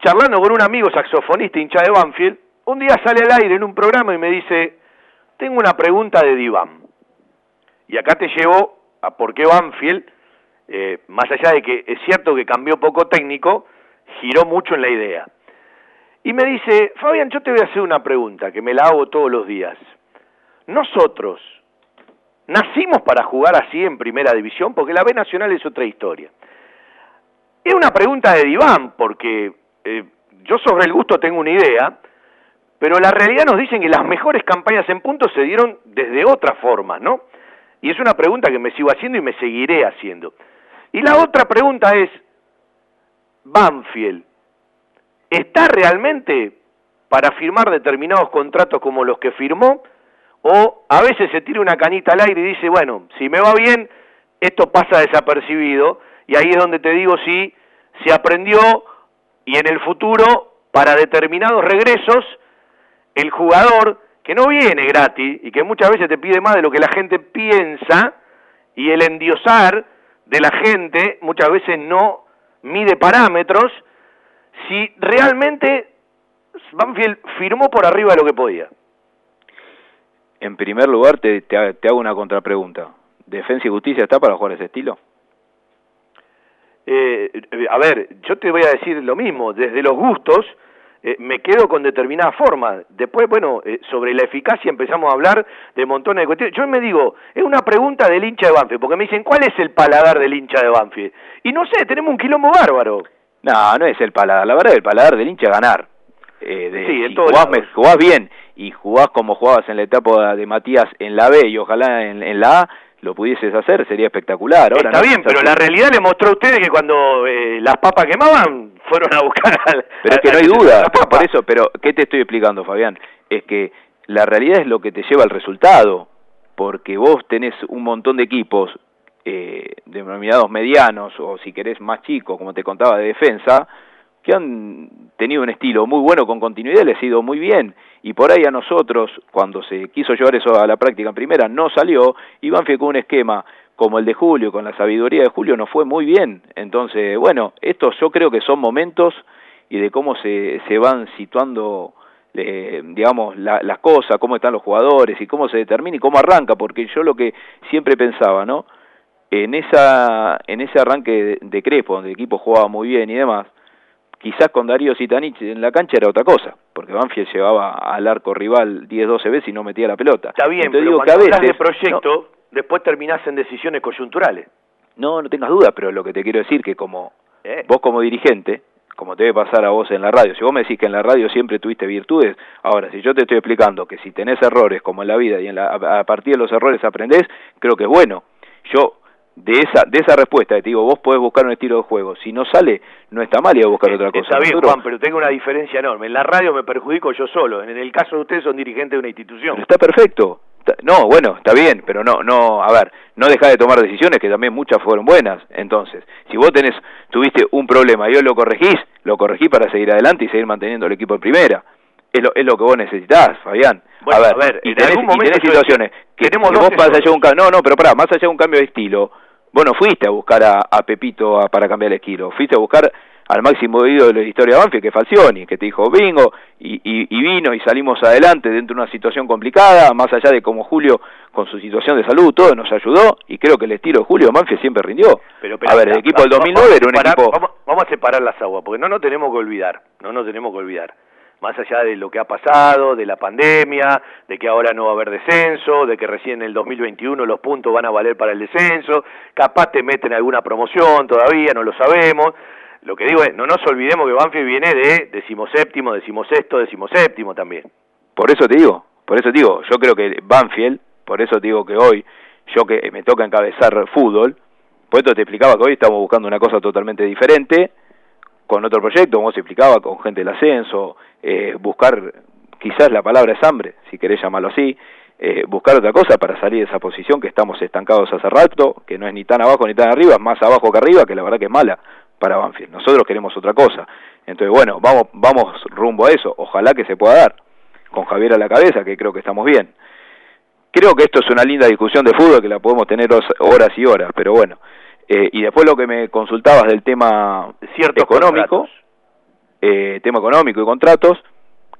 charlando con un amigo saxofonista hincha de Banfield, un día sale al aire en un programa y me dice, tengo una pregunta de Diván. Y acá te llevo a por qué Banfield, eh, más allá de que es cierto que cambió poco técnico, giró mucho en la idea. Y me dice, Fabián, yo te voy a hacer una pregunta que me la hago todos los días. Nosotros, ¿Nacimos para jugar así en primera división? Porque la B Nacional es otra historia. Es una pregunta de diván, porque eh, yo sobre el gusto tengo una idea, pero la realidad nos dicen que las mejores campañas en puntos se dieron desde otra forma, ¿no? Y es una pregunta que me sigo haciendo y me seguiré haciendo. Y la otra pregunta es, Banfield, ¿está realmente para firmar determinados contratos como los que firmó? O a veces se tira una canita al aire y dice, bueno, si me va bien, esto pasa desapercibido, y ahí es donde te digo si se aprendió y en el futuro, para determinados regresos, el jugador que no viene gratis y que muchas veces te pide más de lo que la gente piensa y el endiosar de la gente muchas veces no mide parámetros si realmente Banfield firmó por arriba de lo que podía. En primer lugar, te, te, hago una contrapregunta. ¿Defensa y Justicia está para jugar ese estilo? Eh, a ver, yo te voy a decir lo mismo, desde los gustos eh, me quedo con determinada forma. Después, bueno, eh, sobre la eficacia empezamos a hablar de montones de cuestiones. Yo me digo, es una pregunta del hincha de Banfield, porque me dicen, ¿cuál es el paladar del hincha de Banfield? Y no sé, tenemos un quilombo bárbaro. No, no es el paladar, la verdad el paladar del hincha es ganar. Eh, de, sí, en jugás, jugás, bien y jugás como jugabas en la etapa de Matías en la B y ojalá en, la A, lo pudieses hacer, sería espectacular. Ahora, Está bien, pero la realidad le mostró a ustedes que cuando eh, las papas quemaban, fueron a buscar al, Pero es que no hay duda, por eso, pero ¿qué te estoy explicando, Fabián? Es que la realidad es lo que te lleva al resultado, porque vos tenés un montón de equipos eh, denominados medianos, o si querés más chicos, como te contaba, de defensa, que han tenido un estilo muy bueno con continuidad, les ha ido muy bien. Y por ahí a nosotros, cuando se quiso llevar eso a la práctica en primera, no salió, y Banfield con un esquema como el de Julio, con la sabiduría de Julio, no fue muy bien. Entonces, bueno, estos yo creo que son momentos y de cómo se, se van situando, eh, digamos, las cosas, cómo están los jugadores y cómo se determina y cómo arranca, porque yo lo que siempre pensaba, ¿no? En, esa, en ese arranque de, de donde el equipo jugaba muy bien y demás, quizás con Darío Sitanich en la cancha era otra cosa, porque Banfield llevaba al arco rival 10-12 veces y no metía la pelota. Está bien, pero digo que a veces, de proyecto, después terminás en decisiones coyunturales. No, no tengas duda, pero lo que te quiero decir que como eh. vos como dirigente, como te debe pasar a vos en la radio, si vos me decís que en la radio siempre tuviste virtudes, ahora si yo te estoy explicando que si tenés errores como en la vida y en la, a partir de los errores aprendés, creo que es bueno. Yo de esa de esa respuesta, te digo, vos podés buscar un estilo de juego, si no sale, no está mal y a buscar otra cosa. Está bien, Juan, pero tengo una diferencia enorme. En la radio me perjudico yo solo, en el caso de ustedes son dirigentes de una institución. está perfecto. No, bueno, está bien, pero no, no, a ver, no deja de tomar decisiones que también muchas fueron buenas. Entonces, si vos tenés, tuviste un problema y hoy lo corregís, lo corregís para seguir adelante y seguir manteniendo el equipo en primera. Es lo, es lo que vos necesitas, Fabián. a ver, y tenés, situaciones que, vos más allá un no, no, pero pará, más allá de un cambio de estilo, bueno, fuiste a buscar a, Pepito para cambiar el estilo, fuiste a buscar al máximo ídolo de la historia de Banfield, que es Falcioni, que te dijo bingo, y, y, vino y salimos adelante dentro de una situación complicada, más allá de cómo Julio, con su situación de salud, todo nos ayudó, y creo que el estilo de Julio Banfield siempre rindió. Pero, a ver, el equipo del 2009 era un equipo... Vamos, vamos, a separar las aguas, porque no nos tenemos que olvidar, no nos tenemos que olvidar más allá de lo que ha pasado, de la pandemia, de que ahora no va a haber descenso, de que recién en el 2021 los puntos van a valer para el descenso, capaz te meten alguna promoción todavía, no lo sabemos. Lo que digo es, no nos olvidemos que Banfield viene de decimoséptimo, decimosexto, decimoséptimo también. Por eso te digo, por eso te digo, yo creo que Banfield, por eso te digo que hoy, yo que me toca encabezar fútbol, por eso te explicaba que hoy estamos buscando una cosa totalmente diferente, con otro proyecto, como se explicaba, con gente del ascenso, eh, buscar, quizás la palabra es hambre, si querés llamarlo así, eh, buscar otra cosa para salir de esa posición que estamos estancados hace rato, que no es ni tan abajo ni tan arriba, es más abajo que arriba, que la verdad que es mala para Banfield. Nosotros queremos otra cosa. Entonces, bueno, vamos, vamos rumbo a eso. Ojalá que se pueda dar. Con Javier a la cabeza, que creo que estamos bien. Creo que esto es una linda discusión de fútbol que la podemos tener horas y horas, pero bueno, eh, y después lo que me consultabas del tema Ciertos económico, eh, tema económico y contratos,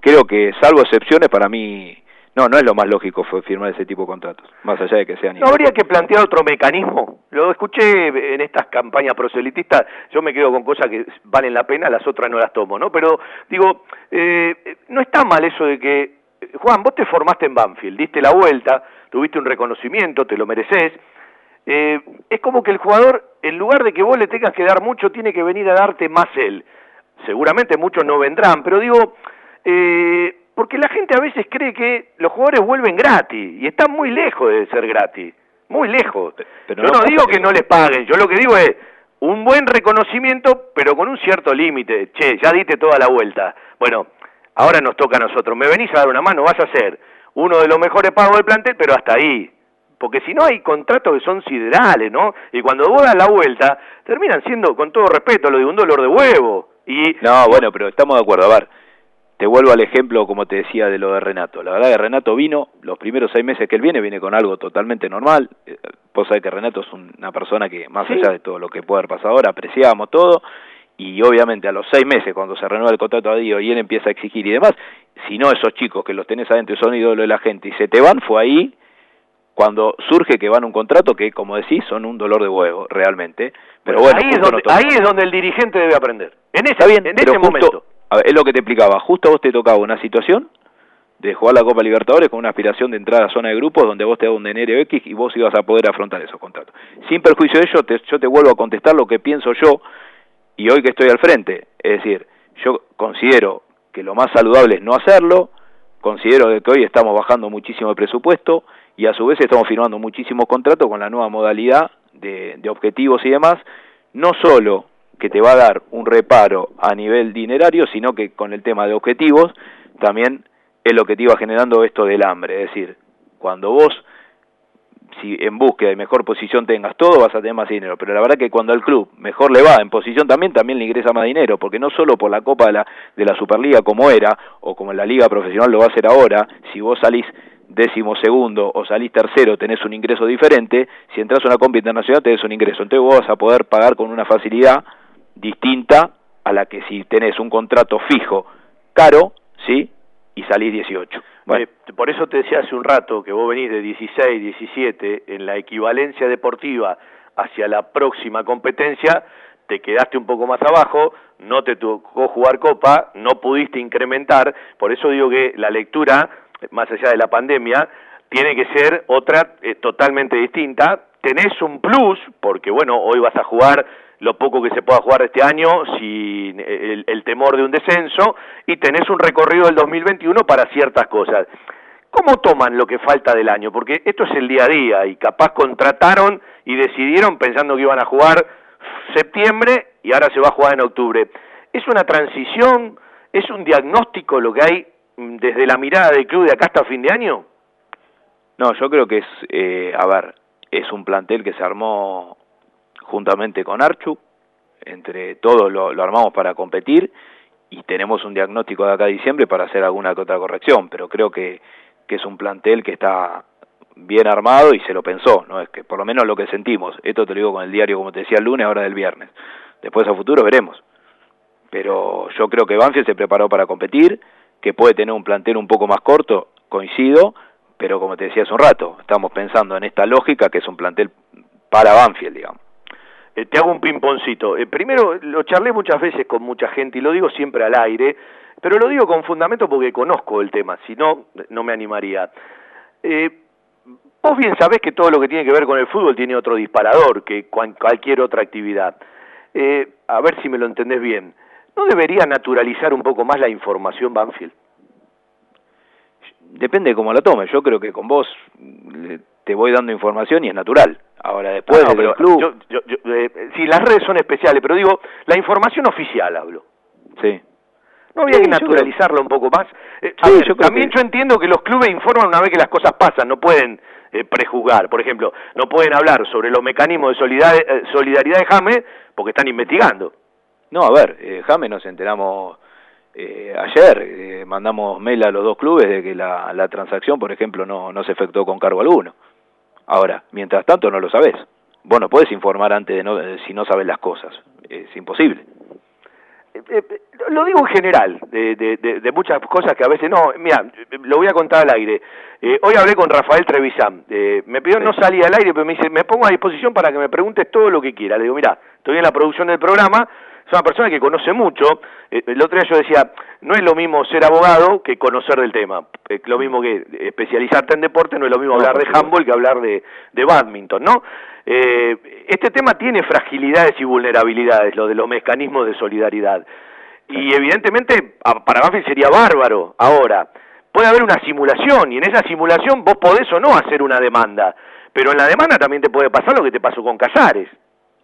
creo que salvo excepciones para mí no, no es lo más lógico firmar ese tipo de contratos, más allá de que sean... ¿No habría que plantear otro mecanismo? Lo escuché en estas campañas proselitistas, yo me quedo con cosas que valen la pena, las otras no las tomo, ¿no? Pero digo, eh, no está mal eso de que, Juan, vos te formaste en Banfield, diste la vuelta, tuviste un reconocimiento, te lo mereces, eh, es como que el jugador, en lugar de que vos le tengas que dar mucho, tiene que venir a darte más él. Seguramente muchos no vendrán, pero digo, eh, porque la gente a veces cree que los jugadores vuelven gratis y están muy lejos de ser gratis, muy lejos. Pero yo no, digo que no les paguen, yo lo que digo es un buen reconocimiento, pero con un cierto límite. Che, ya diste toda la vuelta. Bueno, ahora nos toca a nosotros. Me venís a dar una mano, vas a ser uno de los mejores pagos del plantel, pero hasta ahí porque si no hay contratos que son siderales, ¿no? Y cuando vos das la vuelta, terminan siendo, con todo respeto, lo de un dolor de huevo. Y no, bueno, pero estamos de acuerdo. A ver, te vuelvo al ejemplo, como te decía, de lo de Renato. La verdad que Renato vino, los primeros seis meses que él viene, viene con algo totalmente normal. Eh, vos sabés que Renato es una persona que, más allá de todo lo que puede haber pasado ahora, apreciábamos todo. Y obviamente a los seis meses, cuando se renueva el contrato a Dio y él empieza a exigir y demás, si no esos chicos que los tenés adentro y son ídolos de la gente y se te van, fue ahí cuando surge que van un contrato que, como decís, son un dolor de huevo, realmente. Pero bueno, ahí, es donde, ahí es donde el dirigente debe aprender. En ese, Está bien, en pero ese justo- momento. a ver, es lo que te explicaba. Justo a vos te tocaba una situación de jugar la Copa Libertadores con una aspiración de entrar a la zona de grupos donde vos te da un dinero X y vos ibas a poder afrontar esos contratos. Sin perjuicio de ello, te- yo te vuelvo a contestar lo que pienso yo y hoy que estoy al frente. Es decir, yo considero que lo más saludable es no hacerlo, considero de que hoy estamos bajando muchísimo el presupuesto y a su vez estamos firmando muchísimos contratos con la nueva modalidad de, objetivos y demás, no solo que te va a dar un reparo a nivel dinerario, sino que con el tema de objetivos también es lo que te iba generando esto del hambre, es decir, cuando vos si en búsqueda de mejor posición tengas todo, vas a tener más dinero. Pero la verdad que cuando al club mejor le va en posición también, también le ingresa más dinero, porque no solo por la Copa de la, de la Superliga como era, o como en la Liga Profesional lo va a hacer ahora, si vos salís décimo segundo o salís tercero tenés un ingreso diferente, si entras a una Copa Internacional tenés un ingreso. Entonces vos vas a poder pagar con una facilidad distinta a la que si tenés un contrato fijo caro, ¿sí? Y salís 18. Bueno, Eh, por eso te decía hace un rato que vos venís de 16, 17, en la equivalencia deportiva hacia la próxima competencia, te quedaste un poco más abajo, no te tocó jugar copa, no pudiste incrementar, por eso digo que la lectura, más allá de la pandemia, tiene que ser otra eh, totalmente distinta. Tenés un plus, porque bueno, hoy vas a jugar lo poco que se pueda jugar este año sin el, el temor de un descenso y tenés un recorrido del 2021 para ciertas cosas. ¿Cómo toman lo que falta del año? Porque esto es el día a día y capaz contrataron y decidieron pensando que iban a jugar septiembre y ahora se va a jugar en octubre. ¿Es una transición? ¿Es un diagnóstico lo que hay desde la mirada del club de acá hasta fin de año? No, yo creo que es, eh, a ver, es un plantel que se armó juntamente con Archu, entre todos lo, lo armamos para competir y tenemos un diagnóstico de acá a diciembre para hacer alguna que otra corrección, pero creo que, que es un plantel que está bien armado y se lo pensó, no es que por lo menos lo que sentimos, esto te lo digo con el diario como te decía el lunes, ahora del viernes, después a futuro veremos, pero yo creo que Banfield se preparó para competir, que puede tener un plantel un poco más corto, coincido, pero como te decía hace un rato, estamos pensando en esta lógica que es un plantel para Banfield, digamos. Eh, te hago un pimponcito. Eh, primero, lo charlé muchas veces con mucha gente y lo digo siempre al aire, pero lo digo con fundamento porque conozco el tema, si no, no me animaría. Eh, vos bien sabés que todo lo que tiene que ver con el fútbol tiene otro disparador que cualquier otra actividad. Eh, a ver si me lo entendés bien. ¿No debería naturalizar un poco más la información Banfield? Depende de cómo la tomes, yo creo que con vos te voy dando información y es natural. Ahora después Ah, no, pero club, yo- yo- yo- eh, sí, las redes son especiales, pero digo, la información oficial hablo. sí. ¿No habría Sí, que creo- naturalizarlo un poco más? Eh, a Sí, ver, yo creo también que- yo entiendo que los clubes informan una vez que las cosas pasan, no pueden eh, prejuzgar. Por ejemplo, no pueden hablar sobre los mecanismos de solidar- eh, solidaridad de James porque están investigando. No, a ver, eh, James nos enteramos eh, ayer, eh, mandamos mail a los dos clubes de que la, la transacción, por ejemplo, no, no se efectuó con cargo alguno. Ahora, mientras tanto no lo sabés. Vos no podés informar antes de no, de- si no sabes las cosas. Es imposible. Eh, eh, lo digo en general, de, de- de- de muchas cosas que a veces no. Mira, lo voy a contar al aire. Eh, hoy hablé con Rafael Trevisan. Eh, me pidió no salir al aire, pero me dice, me pongo a disposición para que me preguntes todo lo que quiera. Le digo, mira, estoy en la producción del programa, es una persona que conoce mucho. Eh, el otro día yo decía, no es lo mismo ser abogado que conocer del tema. Es lo mismo que especializarte en deporte, no es lo mismo hablar de handball que hablar de, de badminton, ¿no? Eh, este tema tiene fragilidades y vulnerabilidades, lo de los mecanismos de solidaridad. Y evidentemente para Banfield sería bárbaro. Ahora, puede haber una simulación y en esa simulación vos podés o no hacer una demanda. Pero en la demanda también te puede pasar lo que te pasó con Casares.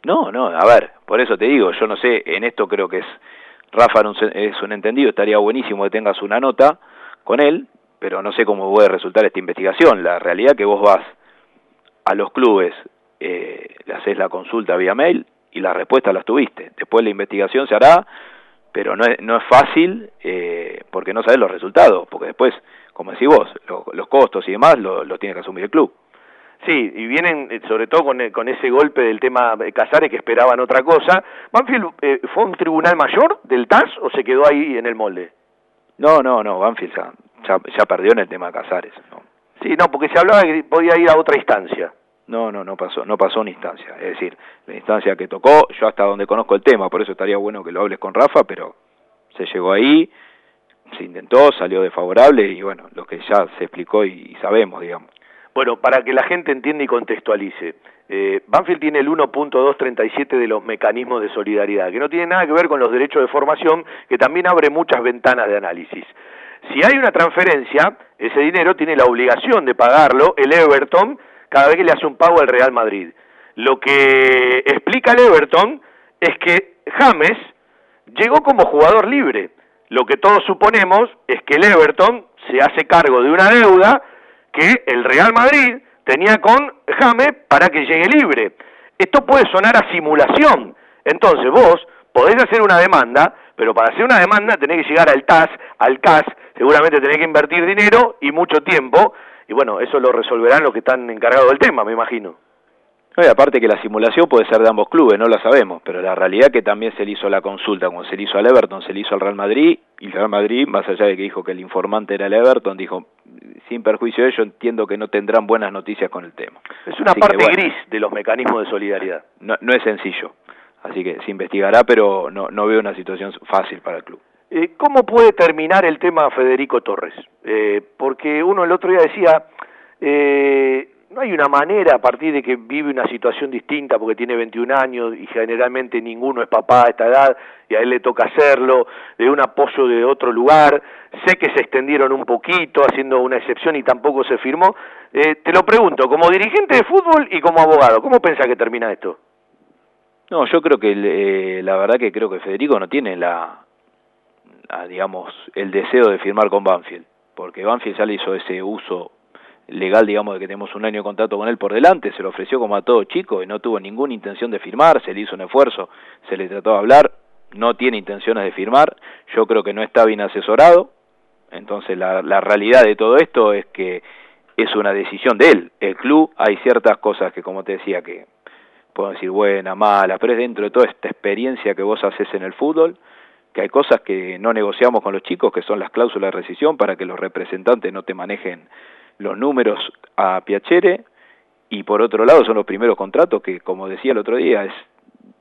No, no, a ver, por eso te digo, yo no sé, en esto creo que es Rafa es un entendido, estaría buenísimo que tengas una nota con él, pero no sé cómo puede resultar esta investigación. La realidad que vos vas a los clubes, eh, le haces la consulta vía mail y las respuestas las tuviste. Después la investigación se hará pero no es, no es fácil eh, porque no sabes los resultados, porque después, como decís vos, lo- los costos y demás lo, lo tiene que asumir el club. Sí, y vienen eh, sobre todo con, eh, con ese golpe del tema eh, Casares que esperaban otra cosa. ¿Banfield eh, fue un tribunal mayor del TAS o se quedó ahí en el molde? No, no, no, Banfield ya, ya, ya perdió en el tema Casares. No, Sí, no, porque se hablaba que podía ir a otra instancia. no, no, no pasó, no pasó una instancia. Es decir, la instancia que tocó, yo hasta donde conozco el tema, por eso estaría bueno que lo hables con Rafa, pero se llegó ahí, se intentó, salió desfavorable y bueno, lo que ya se explicó y, y sabemos, digamos. Bueno, para que la gente entienda y contextualice, eh, Banfield tiene el 1.237 de los mecanismos de solidaridad, que no tiene nada que ver con los derechos de formación, que también abre muchas ventanas de análisis. Si hay una transferencia, ese dinero tiene la obligación de pagarlo el Everton cada vez que le hace un pago al Real Madrid. Lo que explica el Everton es que James llegó como jugador libre. Lo que todos suponemos es que el Everton se hace cargo de una deuda que el Real Madrid tenía con James para que llegue libre. Esto puede sonar a simulación. Entonces vos podés hacer una demanda, pero para hacer una demanda tenés que llegar al TAS, al CAS, seguramente tenés que invertir dinero y mucho tiempo, y bueno, eso lo resolverán los que están encargados del tema, me imagino. No, y aparte que la simulación puede ser de ambos clubes, no la sabemos, pero la realidad es que también se le hizo la consulta, como se le hizo al Everton, se le hizo al Real Madrid, y el Real Madrid, más allá de que dijo que el informante era el Everton, dijo, sin perjuicio de ello, entiendo que no tendrán buenas noticias con el tema. Es una Así que, parte bueno, gris de los mecanismos de solidaridad. No, no es sencillo, así que se investigará, pero no, no veo una situación fácil para el club. Eh, ¿Cómo puede terminar el tema Federico Torres? Eh, porque uno el otro día decía, eh, no hay una manera a partir de que vive una situación distinta porque tiene 21 años y generalmente ninguno es papá a esta edad y a él le toca hacerlo, de un apoyo de otro lugar, sé que se extendieron un poquito haciendo una excepción y tampoco se firmó. Eh, te lo pregunto, como dirigente de fútbol y como abogado, ¿cómo pensás que termina esto? No, yo creo que eh, la verdad que creo que Federico no tiene la, la, digamos, el deseo de firmar con Banfield, porque Banfield ya le hizo ese uso legal, digamos, de que tenemos un año de contrato con él por delante, se lo ofreció como a todo chico y no tuvo ninguna intención de firmar, se le hizo un esfuerzo, se le trató de hablar, no tiene intenciones de firmar, yo creo que no está bien asesorado, entonces la, la realidad de todo esto es que es una decisión de él, el club, hay ciertas cosas que como te decía que puedo decir buena, mala, pero es dentro de toda esta experiencia que vos haces en el fútbol, que hay cosas que no negociamos con los chicos, que son las cláusulas de rescisión para que los representantes no te manejen los números a Piacere, y por otro lado son los primeros contratos que, como decía el otro día, es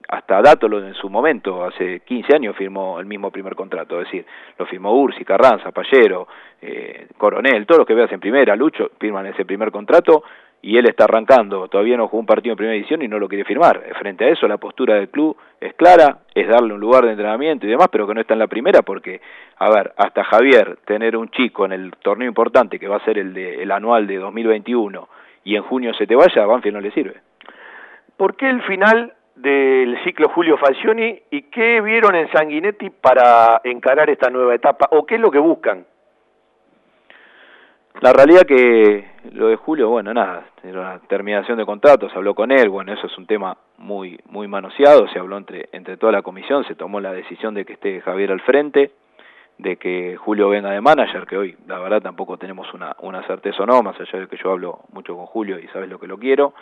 hasta Dátolo en su momento, hace 15 años firmó el mismo primer contrato, es decir, lo firmó Ursi, Carranza, Pallero, eh, Coronel, todos los que veas en primera, Lucho, firman ese primer contrato y él está arrancando, todavía no jugó un partido en primera edición y no lo quiere firmar. Frente a eso la postura del club es clara, es darle un lugar de entrenamiento y demás, pero que no está en la primera porque, a ver, hasta Javier, tener un chico en el torneo importante que va a ser el, de, el anual de 2021 y en junio se te vaya, a Banfield no le sirve. ¿Por qué el final del ciclo Julio Falcioni y qué vieron en Sanguinetti para encarar esta nueva etapa o qué es lo que buscan? La realidad que lo de Julio, bueno, nada, era una terminación de contrato, se habló con él, bueno, eso es un tema muy muy manoseado, se habló entre entre toda la comisión, se tomó la decisión de que esté Javier al frente, de que Julio venga de manager, que hoy la verdad tampoco tenemos una, una certeza o no, más allá de que yo hablo mucho con Julio y sabes lo que lo quiero.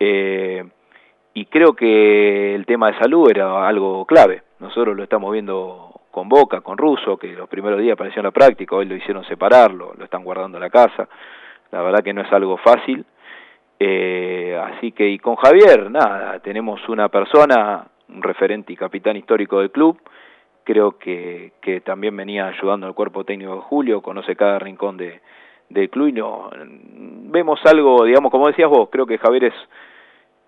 Eh, y creo que el tema de salud era algo clave. Nosotros lo estamos viendo con Boca, con Russo, que los primeros días apareció en la práctica, hoy lo hicieron separarlo, lo están guardando en la casa. La verdad que no es algo fácil. Eh, así que, y con Javier, nada, tenemos una persona, un referente y capitán histórico del club, creo que, que también venía ayudando al cuerpo técnico de Julio, conoce cada rincón de, del club y no, vemos algo, digamos, como decías vos, creo que Javier es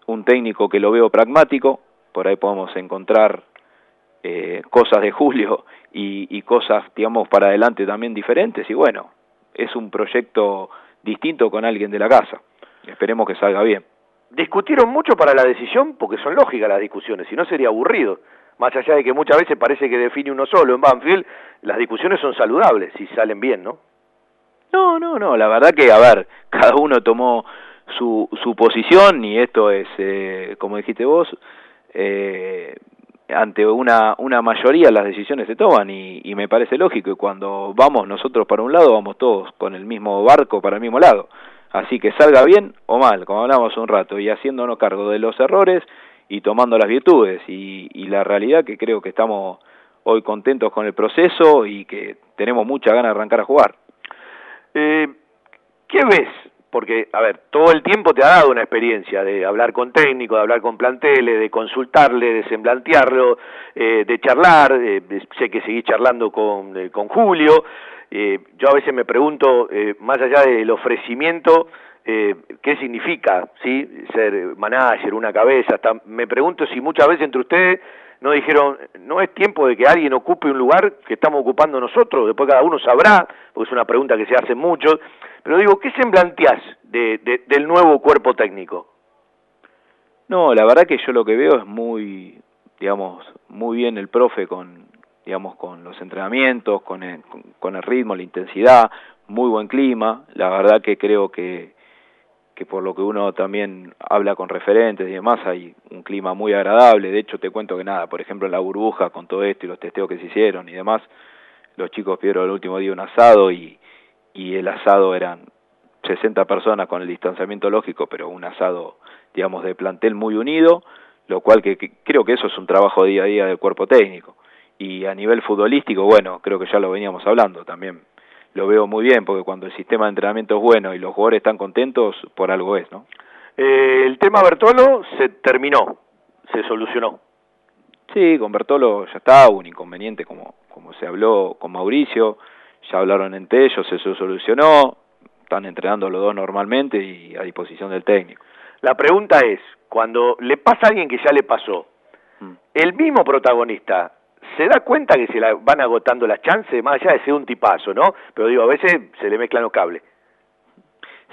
un técnico que lo veo pragmático, por ahí podemos encontrar eh, cosas de Julio y, y cosas, digamos, para adelante también diferentes y bueno, es un proyecto distinto con alguien de la casa, esperemos que salga bien. Discutieron mucho para la decisión porque son lógicas las discusiones, si no sería aburrido. Más allá de que muchas veces parece que define uno solo en Banfield, las discusiones son saludables si salen bien, ¿no? No, no, no, la verdad que, a ver, cada uno tomó su, su posición y esto es, eh, como dijiste vos, eh, ante una, una mayoría las decisiones se toman y, me parece lógico y cuando vamos nosotros para un lado vamos todos con el mismo barco para el mismo lado. Así que salga bien o mal, como hablamos un rato, y haciéndonos cargo de los errores y tomando las virtudes. Y, y la realidad que creo que estamos hoy contentos con el proceso y que tenemos mucha ganas de arrancar a jugar. Eh, ¿Qué ves? Porque, a ver, todo el tiempo te ha dado una experiencia de hablar con técnicos, de hablar con planteles, de consultarle, de semblantearlo, eh, de charlar. Eh, sé que seguís charlando con, eh, con Julio. Eh, yo a veces me pregunto, eh, más allá del ofrecimiento, eh, qué significa ¿sí? ser manager, una cabeza. Me pregunto si muchas veces entre ustedes no dijeron, no es tiempo de que alguien ocupe un lugar que estamos ocupando nosotros, después cada uno sabrá, porque es una pregunta que se hace muchos, pero digo, ¿qué semblanteás de, de, del nuevo cuerpo técnico? No, la verdad que yo lo que veo es muy, digamos, muy bien el profe con, digamos, con los entrenamientos, con el, con, el ritmo, la intensidad, muy buen clima, la verdad que creo que, que por lo que uno también habla con referentes y demás, hay un clima muy agradable. De hecho, te cuento que nada, por ejemplo, en la burbuja, con todo esto y los testeos que se hicieron y demás, los chicos pidieron el último día un asado y, y el asado eran 60 personas con el distanciamiento lógico, pero un asado, digamos, de plantel muy unido, lo cual que, que creo que eso es un trabajo día a día del cuerpo técnico. Y a nivel futbolístico, bueno, creo que ya lo veníamos hablando también lo veo muy bien, porque cuando el sistema de entrenamiento es bueno y los jugadores están contentos, por algo es, ¿no? Eh, el tema Bertolo se terminó, se solucionó. Sí, con Bertolo ya está, un inconveniente como, como se habló con Mauricio, ya hablaron entre ellos, se solucionó, están entrenando los dos normalmente y a disposición del técnico. La pregunta es, cuando le pasa a alguien que ya le pasó, mm. el mismo protagonista se da cuenta que se la van agotando las chances, más allá de ser un tipazo, ¿no? Pero digo, a veces se le mezclan los cables.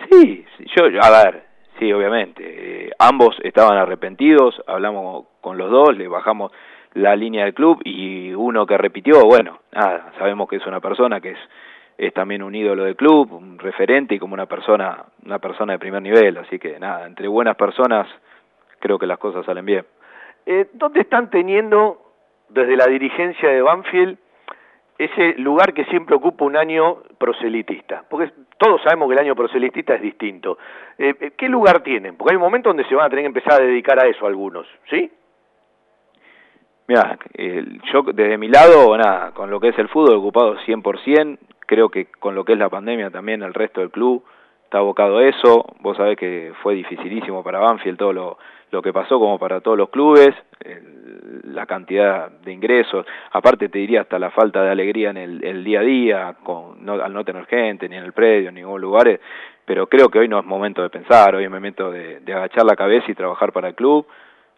Sí, yo, a ver, sí, obviamente. Eh, ambos estaban arrepentidos, hablamos con los dos, le bajamos la línea del club y uno que repitió, bueno, nada, sabemos que es una persona que es es también un ídolo del club, un referente y como una persona, una persona de primer nivel, así que nada, entre buenas personas creo que las cosas salen bien. Eh, ¿Dónde están teniendo desde la dirigencia de Banfield ese lugar que siempre ocupa un año proselitista, porque todos sabemos que el año proselitista es distinto. Eh, ¿Qué lugar tienen? Porque hay un momento donde se van a tener que empezar a dedicar a eso algunos, ¿sí? Mira, yo desde mi lado, nada, con lo que es el fútbol ocupado 100%, creo que con lo que es la pandemia también el resto del club está abocado a eso. Vos sabés que fue dificilísimo para Banfield todo lo, lo que pasó como para todos los clubes, el, la cantidad de ingresos, aparte te diría hasta la falta de alegría en el, día a día, con, no, al no tener gente, ni en el predio, ni en ningún lugar, pero creo que hoy no es momento de pensar, hoy es momento de agachar la cabeza y trabajar para el club,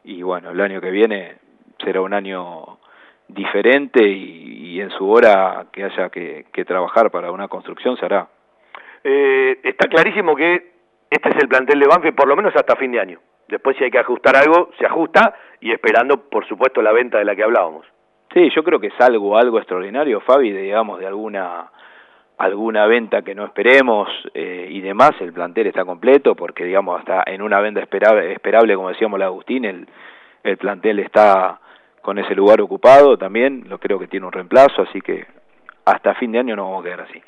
y bueno, el año que viene será un año diferente y, y en su hora que haya que, que trabajar para una construcción se hará. Eh, está clarísimo que este es el plantel de Banfield por lo menos hasta fin de año. Después si hay que ajustar algo, se ajusta y esperando, por supuesto, la venta de la que hablábamos. Sí, yo creo que es algo, algo extraordinario, Fabi, de, digamos, de alguna alguna venta que no esperemos eh, y demás, el plantel está completo porque, digamos, hasta en una venta esperable, esperable como decíamos la Agustín, el, el plantel está con ese lugar ocupado también, lo creo que tiene un reemplazo, así que hasta fin de año no vamos a quedar así.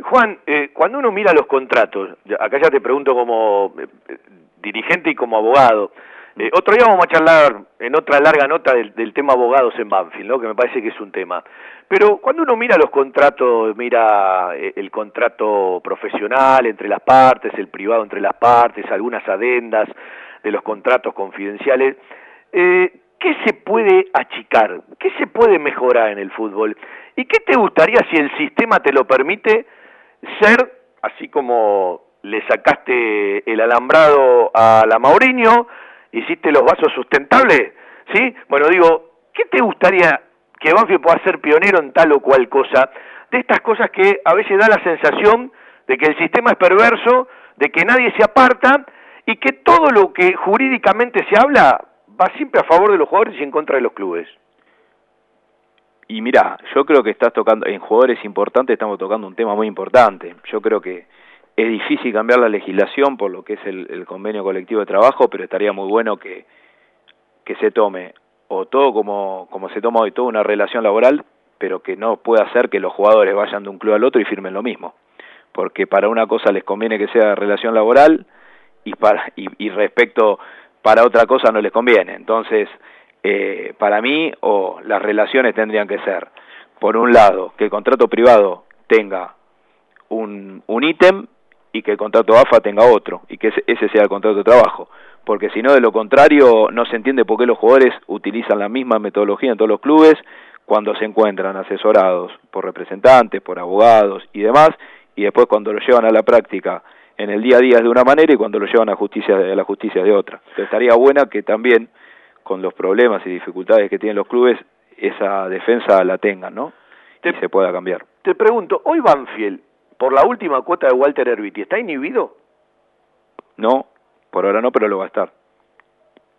Juan, eh, cuando uno mira los contratos, acá ya te pregunto como eh, dirigente y como abogado, eh, otro día vamos a charlar en otra larga nota del, del, tema abogados en Banfield, ¿no? que me parece que es un tema. Pero cuando uno mira los contratos, mira eh, el contrato profesional entre las partes, el privado entre las partes, algunas adendas de los contratos confidenciales, eh, ¿qué se puede achicar? ¿Qué se puede mejorar en el fútbol? ¿Y qué te gustaría si el sistema te lo permite ser, así como le sacaste el alambrado a la Mauriño, hiciste los vasos sustentables, ¿sí? Bueno, digo, ¿qué te gustaría que Banfield pueda ser pionero en tal o cual cosa? De estas cosas que a veces da la sensación de que el sistema es perverso, de que nadie se aparta y que todo lo que jurídicamente se habla va siempre a favor de los jugadores y en contra de los clubes. Y mira, yo creo que estás tocando, en jugadores importantes estamos tocando un tema muy importante. Yo creo que es difícil cambiar la legislación por lo que es el, convenio colectivo de trabajo, pero estaría muy bueno que, que se tome o todo como, como se toma hoy, toda una relación laboral, pero que no puede hacer que los jugadores vayan de un club al otro y firmen lo mismo. Porque para una cosa les conviene que sea relación laboral y, para, y, respecto para otra cosa no les conviene. Entonces, eh, para mí, o las relaciones tendrían que ser, por un lado, que el contrato privado tenga un, un ítem y que el contrato AFA tenga otro, y que ese sea el contrato de trabajo porque si no, de lo contrario, no se entiende por qué los jugadores utilizan la misma metodología en todos los clubes cuando se encuentran asesorados por representantes, por abogados y demás, y después cuando lo llevan a la práctica en el día a día es de una manera y cuando lo llevan a, justicia, a la justicia de otra. Entonces estaría buena que también, con los problemas y dificultades que tienen los clubes, esa defensa la tengan, ¿no? y se pueda cambiar. Te pregunto, hoy Banfield, por la última cuota de Walter Herbiti, ¿está inhibido? No, por ahora no, pero lo va a estar.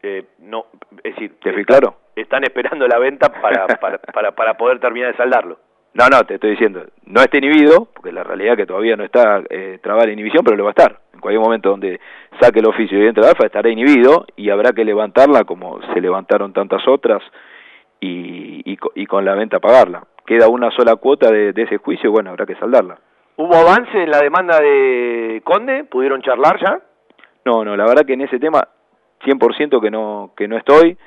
Eh, no, es decir, ¿Te claro? Están esperando la venta para, para, para, poder terminar de saldarlo. No, no, te estoy diciendo, no está inhibido, porque la realidad es que todavía no está eh, trabada la inhibición, pero lo va a estar. En cualquier momento donde saque el oficio y entre la AFA estará inhibido y habrá que levantarla como se levantaron tantas otras y, y, con la venta pagarla. Queda una sola cuota de, de ese juicio y bueno, habrá que saldarla. ¿Hubo avance en la demanda de Conde? ¿Pudieron charlar ya? No, no, la verdad que en ese tema 100% que no, que no estoy.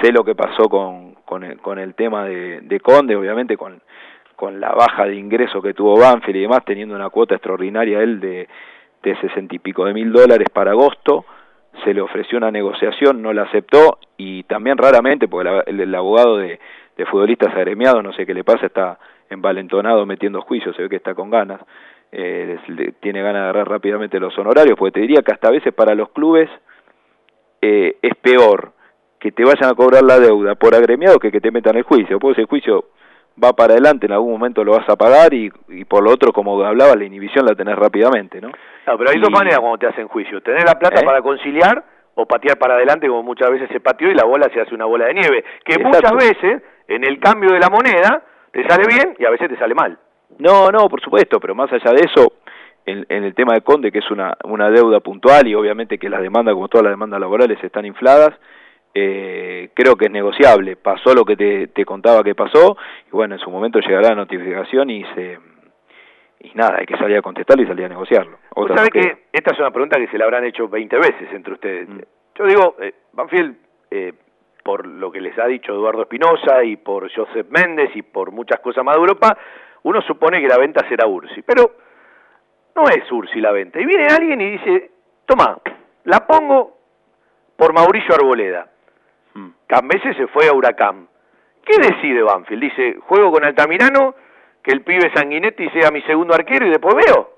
Sé lo que pasó con, con, el, con el tema de, de Conde, obviamente con, con la baja de ingreso que tuvo Banfield y demás, teniendo una cuota extraordinaria él de, de y pico de mil dólares para agosto, se le ofreció una negociación, no la aceptó y también raramente, porque el, abogado de, de futbolistas agremiados, no sé qué le pasa, está envalentonado metiendo juicios, se ve que está con ganas, eh, tiene ganas de agarrar rápidamente los honorarios, porque te diría que hasta a veces para los clubes eh, es peor que te vayan a cobrar la deuda por agremiado que que te metan el juicio, porque el juicio va para adelante, en algún momento lo vas a pagar y, y por lo otro, como hablaba, la inhibición la tenés rápidamente, ¿no? No, pero hay dos maneras cuando te hacen juicio, tener la plata ¿Eh? para conciliar o patear para adelante como muchas veces se pateó y la bola se hace una bola de nieve, que muchas veces en el cambio de la moneda te sale bien y a veces te sale mal. No, no, por supuesto, pero más allá de eso, en, el tema de Conde, que es una, una deuda puntual y obviamente que las demandas, como todas las demandas laborales, están infladas, eh, creo que es negociable. Pasó lo que te, te, contaba que pasó y bueno, en su momento llegará la notificación y se y nada, hay que salir a contestarlo y salir a negociarlo. ¿Sabe que esta es una pregunta que se la habrán hecho 20 veces entre ustedes? Mm. Yo digo, eh, Banfield, eh, por lo que les ha dicho Eduardo Espinosa y por Joseph Méndez y por muchas cosas más de Europa, uno supone que la venta será Ursi, pero no es Ursi la venta. Y viene alguien y dice, toma, la pongo por Mauricio Arboleda. Hmm. Cambese se fue a Huracán. ¿Qué decide Banfield? Dice, juego con Altamirano, que el pibe Sanguinetti sea mi segundo arquero y después veo.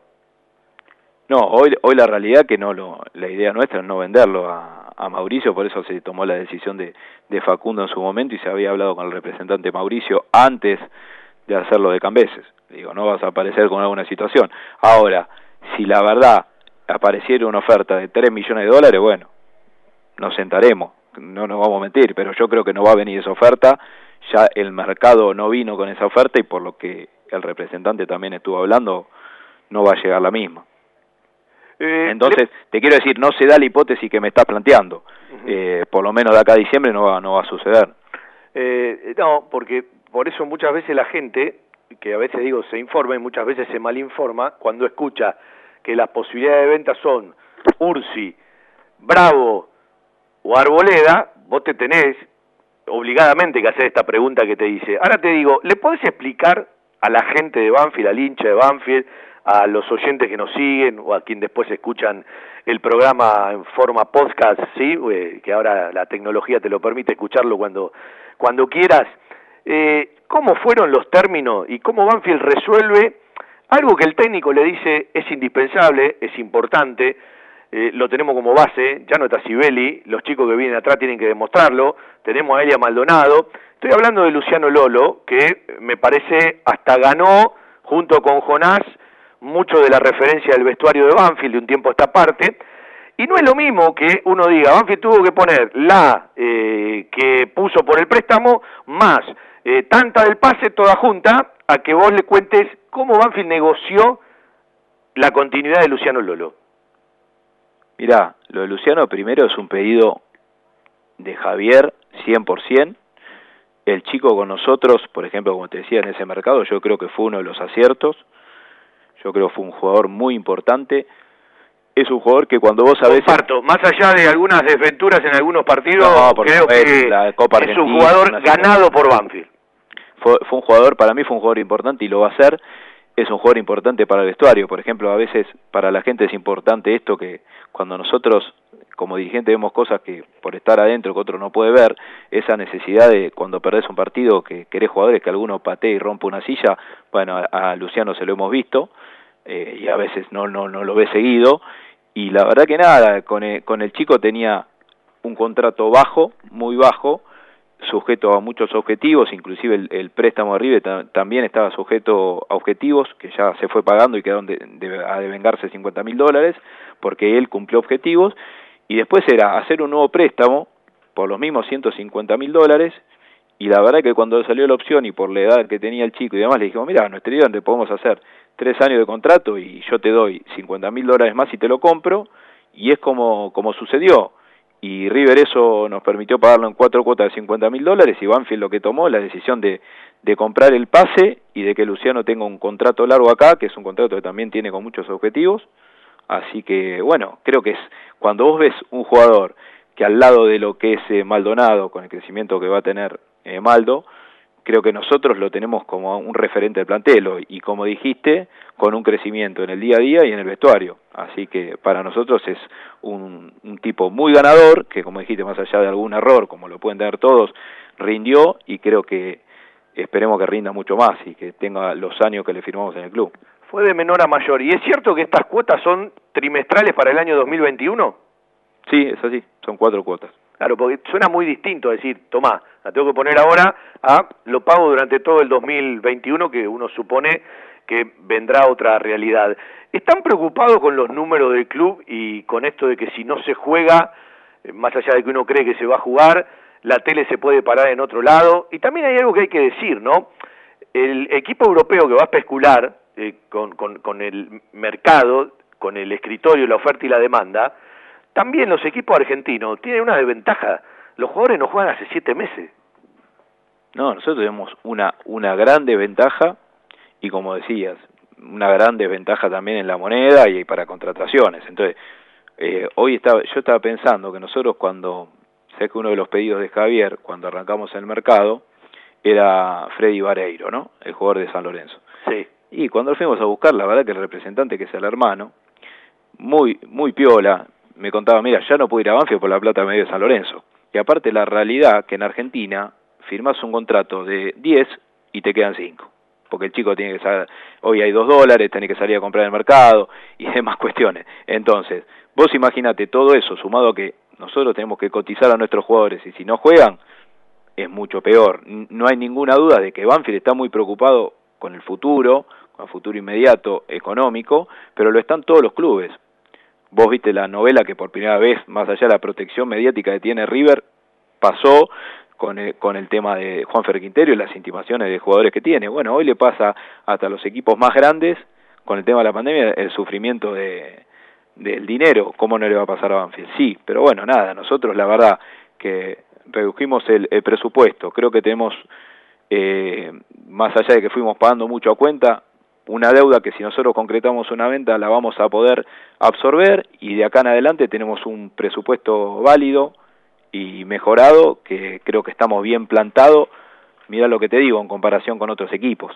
No, hoy, hoy la realidad que no lo, la idea nuestra es no venderlo a, a Mauricio, por eso se tomó la decisión de, de Facundo en su momento y se había hablado con el representante Mauricio antes de hacerlo de Cambeses. Digo, no vas a aparecer con alguna situación. Ahora, si la verdad apareciera una oferta de 3 millones de dólares, bueno, nos sentaremos, no nos vamos a mentir, pero yo creo que no va a venir esa oferta, ya el mercado no vino con esa oferta y por lo que el representante también estuvo hablando, no va a llegar la misma. Eh, Entonces, te quiero decir, no se da la hipótesis que me estás planteando. eh, por lo menos de acá a diciembre no va, no va a suceder. Eh, no, porque por eso muchas veces la gente, que a veces digo se informa y muchas veces se malinforma, cuando escucha que las posibilidades de venta son Ursi, Bravo o Arboleda, vos te tenés obligadamente que hacer esta pregunta que te dice. Ahora te digo, ¿le podés explicar a la gente de Banfield, al hincha de Banfield, a los oyentes que nos siguen o a quien después escuchan el programa en forma podcast, sí, eh, que ahora la tecnología te lo permite escucharlo cuando cuando quieras, eh, cómo fueron los términos y cómo Banfield resuelve algo que el técnico le dice es indispensable, es importante, eh, lo tenemos como base, ya no está Sibeli, los chicos que vienen atrás tienen que demostrarlo, tenemos a Elia Maldonado, estoy hablando de Luciano Lolo, que me parece hasta ganó junto con Jonás mucho de la referencia del vestuario de Banfield de un tiempo a esta parte, y no es lo mismo que uno diga, Banfield tuvo que poner la eh, que puso por el préstamo más eh, tanta del pase toda junta, a que vos le cuentes cómo Banfield negoció la continuidad de Luciano Lolo. Mirá, lo de Luciano primero es un pedido de Javier 100%, el chico con nosotros, por ejemplo, como te decía, en ese mercado, yo creo que fue uno de los aciertos. Yo creo que fue un jugador muy importante. Es un jugador que cuando vos sabés... Comparto, más allá de algunas desventuras en algunos partidos, No, creo que la Copa es un jugador ganado por Banfield. fue, fue un jugador, para mí fue un jugador importante y lo va a ser. Es un jugador importante para el vestuario. Por ejemplo, a veces para la gente es importante esto que cuando nosotros como dirigente vemos cosas que por estar adentro que otro no puede ver, esa necesidad de cuando perdés un partido que querés jugadores que alguno patee y rompa una silla, bueno, a, Luciano se lo hemos visto eh, y a veces no, no, no lo ve seguido y la verdad que nada, con el, con el chico tenía un contrato bajo, muy bajo, sujeto a muchos objetivos, inclusive el, préstamo de River ta- también estaba sujeto a objetivos que ya se fue pagando y quedaron de, de- a devengarse 50 mil dólares porque él cumplió objetivos. Y después era hacer un nuevo préstamo por los mismos 150 mil dólares. Y la verdad que cuando salió la opción y por la edad que tenía el chico y demás le dijimos, mira, nuestra idea te podemos hacer tres años de contrato y yo te doy 50 mil dólares más y te lo compro y es como, como sucedió y River eso nos permitió pagarlo en cuatro cuotas de 50 mil dólares y Banfield lo que tomó la decisión de, de comprar el pase y de que Luciano tenga un contrato largo acá, que es un contrato que también tiene con muchos objetivos, así que bueno, creo que es cuando vos ves un jugador que al lado de lo que es eh, Maldonado, con el crecimiento que va a tener eh, Maldo, creo que nosotros lo tenemos como un referente del plantel hoy, y como dijiste, con un crecimiento en el día a día y en el vestuario. Así que para nosotros es un, un tipo muy ganador, que como dijiste, más allá de algún error, como lo pueden tener todos, rindió y creo que esperemos que rinda mucho más y que tenga los años que le firmamos en el club. Fue de menor a mayor. ¿Y es cierto que estas cuotas son trimestrales para el año 2021? Sí, es así, son cuatro cuotas. Claro, porque suena muy distinto decir, tomá, la tengo que poner ahora a lo pago durante todo el 2021, que uno supone que vendrá otra realidad. ¿Están preocupados con los números del club y con esto de que si no se juega, eh, más allá de que uno cree que se va a jugar, la tele se puede parar en otro lado? Y también hay algo que hay que decir, ¿no? El equipo europeo que va a especular eh, con, con, con el mercado, con el escritorio, la oferta y la demanda, también los equipos argentinos tienen una desventaja. Los jugadores no juegan hace siete meses. No, nosotros tenemos una, una gran desventaja y como decías, una gran desventaja también en la moneda y para contrataciones. Entonces, eh, hoy estaba, yo estaba pensando que nosotros cuando, sé que uno de los pedidos de Javier, cuando arrancamos el mercado, era Freddy Vareiro, ¿no? El jugador de San Lorenzo. Sí. Y cuando fuimos a buscar, la verdad que el representante, que es el hermano, muy, muy piola, me contaba, mira, ya no puedo ir a Banfield por la plata medio de San Lorenzo. Y aparte la realidad que en Argentina firmas un contrato de 10 y te quedan 5. Porque el chico tiene que saber, hoy hay 2 dólares, tiene que salir a comprar el mercado y [LAUGHS] demás cuestiones. Entonces, vos imaginate todo eso sumado a que nosotros tenemos que cotizar a nuestros jugadores y si no juegan, es mucho peor. No hay ninguna duda de que Banfield está muy preocupado con el futuro, con el futuro inmediato económico, pero lo están todos los clubes. Vos viste la novela que por primera vez, más allá de la protección mediática que tiene River, pasó con el, con el tema de Juan Quintero y las intimaciones de jugadores que tiene. Bueno, hoy le pasa hasta los equipos más grandes, con el tema de la pandemia, el sufrimiento de, del dinero. ¿Cómo no le va a pasar a Banfield? Sí, pero bueno, nada, nosotros la verdad que redujimos el, el presupuesto. Creo que tenemos, eh, más allá de que fuimos pagando mucho a cuenta, una deuda que si nosotros concretamos una venta la vamos a poder absorber y de acá en adelante tenemos un presupuesto válido y mejorado que creo que estamos bien plantados. Mira lo que te digo en comparación con otros equipos,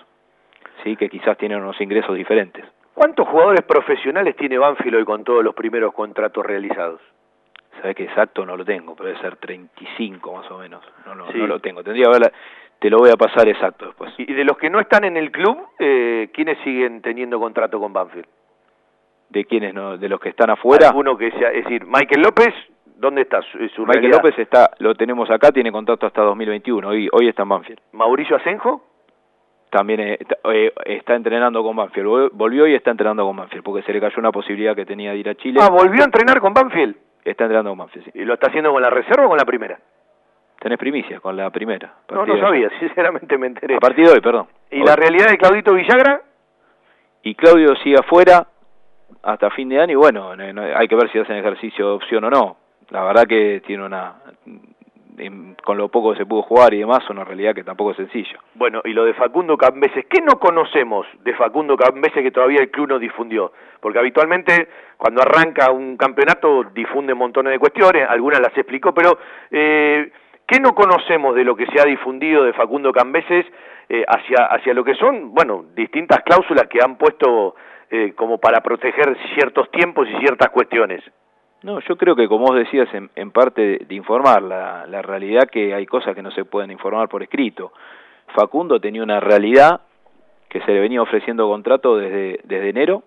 sí que quizás tienen unos ingresos diferentes. ¿Cuántos jugadores profesionales tiene Banfield hoy con todos los primeros contratos realizados? Sabes que exacto no lo tengo, pero debe ser 35 más o menos. No, no, Sí. no lo tengo. Tendría que verla- te lo voy a pasar exacto después. Y de los que no están en el club, eh, ¿quiénes siguen teniendo contrato con Banfield? De quienes no, de los que están afuera. Alguno que sea, es decir, Michael López, ¿dónde está su, su Michael realidad? López está, lo tenemos acá, tiene contrato hasta 2021. Hoy, hoy está en Banfield. Mauricio Asenjo, También eh, está, eh, está entrenando con Banfield. Vol- Volvió y está entrenando con Banfield porque se le cayó una posibilidad que tenía de ir a Chile. ah, volvió a entrenar con Banfield. Está entrenando con Banfield, sí. ¿Y lo está haciendo con la reserva o con la primera? Tenés primicias con la primera. No, no sabía, [LAUGHS] sinceramente me enteré. A partir de hoy, perdón. ¿Y Hoy. la realidad de Claudito Villagra? y Claudio sigue afuera hasta fin de año y bueno, no- no- hay que ver si hacen ejercicio de opción o no. La verdad que tiene una con lo poco que se pudo jugar y demás, una realidad que tampoco es sencilla. Bueno, y lo de Facundo Cambeses, ¿qué no conocemos de Facundo Cambeses que todavía el club no difundió? Porque habitualmente cuando arranca un campeonato difunde montones de cuestiones, algunas las explicó, pero eh, ¿qué no conocemos de lo que se ha difundido de Facundo Cambeses eh, hacia, hacia lo que son, bueno, distintas cláusulas que han puesto eh, como para proteger ciertos tiempos y ciertas cuestiones? No, yo creo que como vos decías, en, en parte de, de informar, la, la realidad que hay cosas que no se pueden informar por escrito. Facundo tenía una realidad que se le venía ofreciendo contrato desde, desde enero,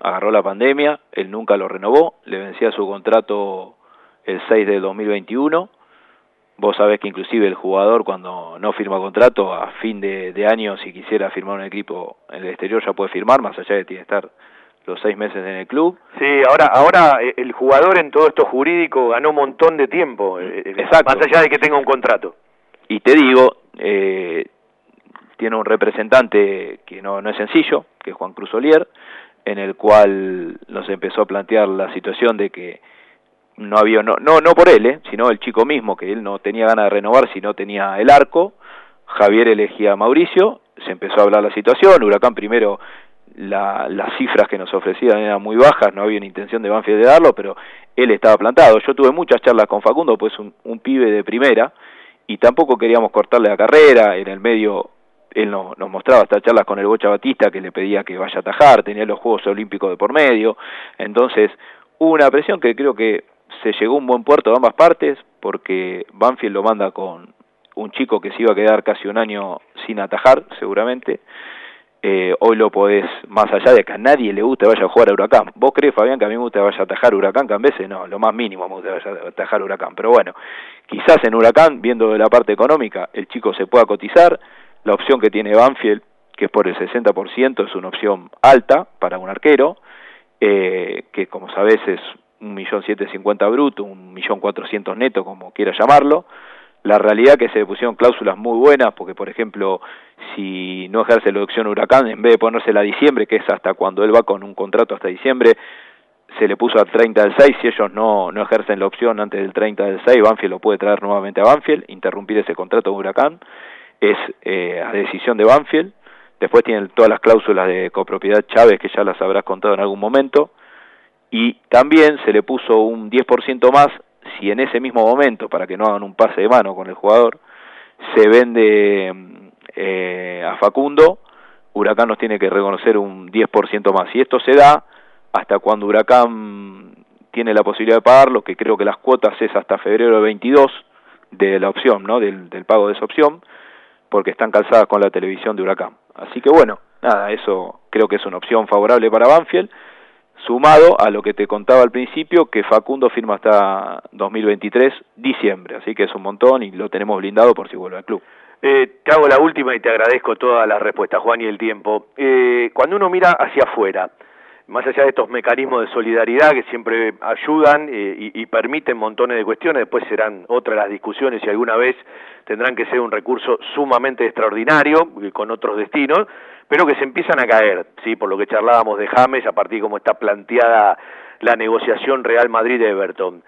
agarró la pandemia, él nunca lo renovó, le vencía su contrato el 6 de 2021. Vos sabés que inclusive el jugador cuando no firma contrato a fin de, de año, si quisiera firmar un equipo en el exterior ya puede firmar, más allá de que tiene que estar los seis meses en el club. Sí, ahora, ahora eh, el jugador en todo esto jurídico ganó un montón de tiempo, eh, eh, Exacto. más allá de que tenga un contrato. Y te digo, eh, tiene un representante que no, no es sencillo, que es Juan Cruz Olier, en el cual nos empezó a plantear la situación de que no había, no, no, no por él, eh, sino el chico mismo, que él no tenía ganas de renovar si no tenía el arco, Javier elegía a Mauricio, se empezó a hablar la situación, Huracán primero la, las cifras que nos ofrecían eran muy bajas, no había una intención de Banfield de darlo, pero él estaba plantado. Yo tuve muchas charlas con Facundo, pues un, pibe de primera, y tampoco queríamos cortarle la carrera, en el medio él no- nos mostraba estas charlas con el Bocha Batista que le pedía que vaya a atajar, tenía los Juegos Olímpicos de por medio, entonces hubo una presión que creo que se llegó un buen puerto de ambas partes, porque Banfield lo manda con un chico que se iba a quedar casi un año sin atajar, seguramente, eh, hoy lo podés, más allá de que a nadie le guste vaya a jugar a Huracán. ¿Vos crees, Fabián, que a mí me gusta vaya a atajar Huracán? Que a veces no, lo más mínimo me gusta vaya a atajar Huracán. Pero bueno, quizás en Huracán, viendo de la parte económica, el chico se pueda cotizar. La opción que tiene Banfield, que es por el 60%, es una opción alta para un arquero, eh, que como sabés es un millón siete cincuenta bruto, un millón cuatrocientos neto, como quiera llamarlo. La realidad que se le pusieron cláusulas muy buenas, porque por ejemplo, si no ejerce la opción Huracán, en vez de ponérsela a diciembre, que es hasta cuando él va con un contrato hasta diciembre, se le puso al 30 del 6, si ellos no, no ejercen la opción antes del 30 del 6, Banfield lo puede traer nuevamente a Banfield, interrumpir ese contrato de Huracán, es eh, a decisión de Banfield, después tienen todas las cláusulas de copropiedad Chávez, que ya las habrás contado en algún momento, y también se le puso un 10% más si en ese mismo momento, para que no hagan un pase de mano con el jugador, se vende eh, a Facundo, Huracán nos tiene que reconocer un 10% más. Y esto se da hasta cuando Huracán tiene la posibilidad de pagarlo, que creo que las cuotas es hasta febrero de 22 de la opción, ¿no? Del, del pago de esa opción, porque están calzadas con la televisión de Huracán. Así que bueno, nada, eso creo que es una opción favorable para Banfield sumado a lo que te contaba al principio, que Facundo firma hasta 2023, diciembre, así que es un montón y lo tenemos blindado por si vuelve al club. Eh, te hago la última y te agradezco todas las respuestas, Juan, y el tiempo. Eh, cuando uno mira hacia afuera, más allá de estos mecanismos de solidaridad que siempre ayudan eh, y, y permiten montones de cuestiones, después serán otras las discusiones y alguna vez tendrán que ser un recurso sumamente extraordinario, eh, con otros destinos, pero que se empiezan a caer, sí, por lo que charlábamos de James, a partir de cómo está planteada la negociación Real Madrid-Everton.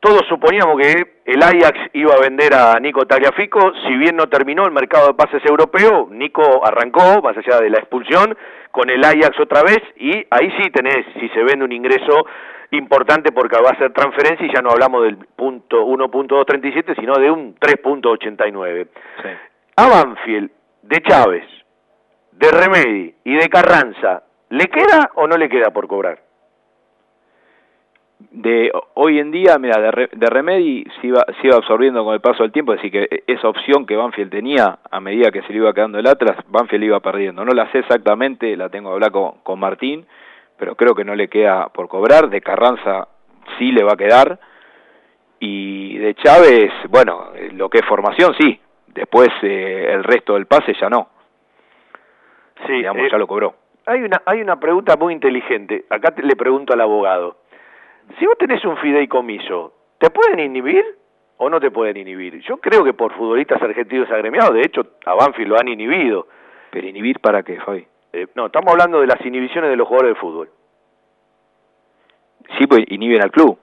Todos suponíamos que el Ajax iba a vender a Nico Tagliafico, si bien no terminó el mercado de pases europeo, Nico arrancó, más allá de la expulsión, con el Ajax otra vez, y ahí sí tenés, si se vende un ingreso importante porque va a ser transferencia y ya no hablamos del punto 1.237, sino de un 3.89. Sí. A Banfield, de Chávez, de Remedi y de Carranza, ¿le queda o no le queda por cobrar? De hoy en día, mira, de, Re- de Remedy se iba, absorbiendo con el paso del tiempo, así que esa opción que Banfield tenía a medida que se le iba quedando el Atlas, Banfield iba perdiendo. No la sé exactamente, la tengo que hablar con, con Martín, pero creo que no le queda por cobrar. De Carranza sí le va a quedar. Y de Chávez, bueno, eh, lo que es formación sí. Después eh, el resto del pase ya no. Sí, Digamos, eh, ya lo cobró. Hay una, hay una pregunta muy inteligente. Acá te- le pregunto al abogado. Si vos tenés un fideicomiso, ¿te pueden inhibir o no te pueden inhibir? Yo creo que por futbolistas argentinos agremiados, de hecho, a Banfield lo han inhibido. Pero inhibir para qué, Fabi. Eh, no, estamos hablando de las inhibiciones de los jugadores de fútbol. Sí, pues inhiben al club.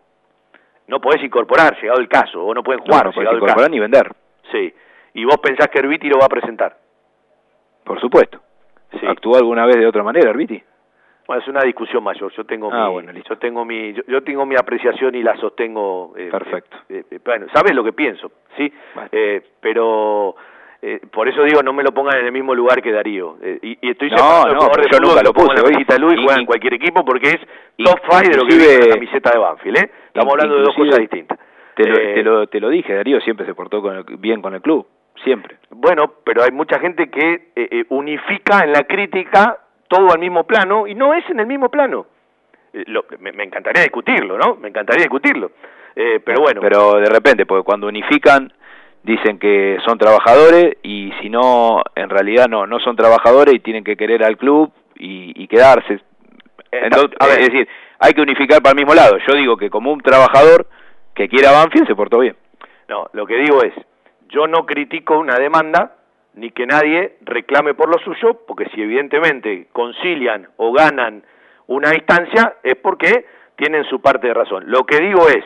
no podés incorporar, llegado el caso, o no pueden No, jugar, no podés llegado el incorporar ni vender, Sí. Y vos pensás que Herbiti lo va a presentar. por supuesto. Sí. ¿Actuó alguna vez de otra manera, Arbiti? Bueno, es una discusión mayor. Yo tengo Ah, mi, bueno, yo tengo mi, yo, yo tengo mi apreciación y la sostengo. eh, Perfecto. eh, eh, bueno, sabes lo que pienso, sí. Eh, pero eh, por eso digo, no me lo pongan en el mismo lugar que Darío. Eh, y, y estoy No, no, pero de yo fútbol, nunca lo puse, la de Luis, Y- juega en cualquier equipo porque es top five de lo que en la camiseta de Banfield, ¿eh? Estamos hablando de dos cosas distintas. Te lo, Eh, te lo, te lo dije, Darío siempre se portó con el- bien con el club, siempre. Bueno, pero hay mucha gente que eh, eh, unifica en la crítica todo al mismo plano y no es en el mismo plano. Eh, lo- me, me encantaría discutirlo, ¿no? Me encantaría discutirlo. Eh, pero bueno, Pero de repente, porque cuando unifican, dicen que son trabajadores y si no, en realidad no, no son trabajadores y tienen que querer al club y, y quedarse. Eh, Entonces, a ver. es decir, hay que unificar para el mismo lado. Yo digo que como un trabajador que quiera Banfield se portó bien. no, lo que digo es, yo no critico una demanda ni que nadie reclame por lo suyo, porque si evidentemente concilian o ganan una instancia es porque tienen su parte de razón. Lo que digo es,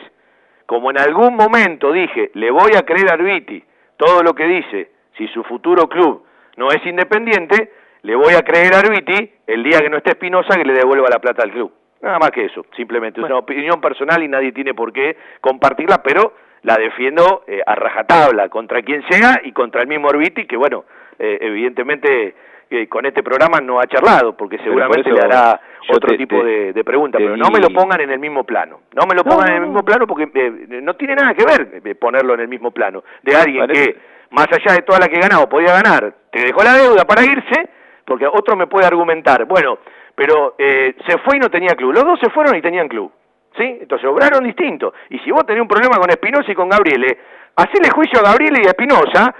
como en algún momento dije, le voy a creer a Arbiti todo lo que dice, si su futuro club no es independiente, le voy a creer a Arbiti el día que no esté Espinosa que le devuelva la plata al club. Nada más que eso, simplemente es una opinión personal y nadie tiene por qué compartirla, pero la defiendo eh, a rajatabla contra quien sea y contra el mismo Arbiti, que bueno, eh, evidentemente eh, con este programa no ha charlado, porque seguramente por le hará otro te- tipo te- de, de pregunta, te pero no me lo pongan en el mismo plano, no me lo pongan no, en el mismo plano porque eh, no tiene nada que ver ponerlo en el mismo plano, de alguien Parece- que más allá de toda la que ganaba o podía ganar, te dejó la deuda para irse, porque otro me puede argumentar, bueno, pero eh, se fue y no tenía club, los dos se fueron y tenían club, ¿sí? Entonces obraron distinto, y si vos tenés un problema con Espinosa y con Gabriele, hacele juicio a Gabriele y a Espinosa,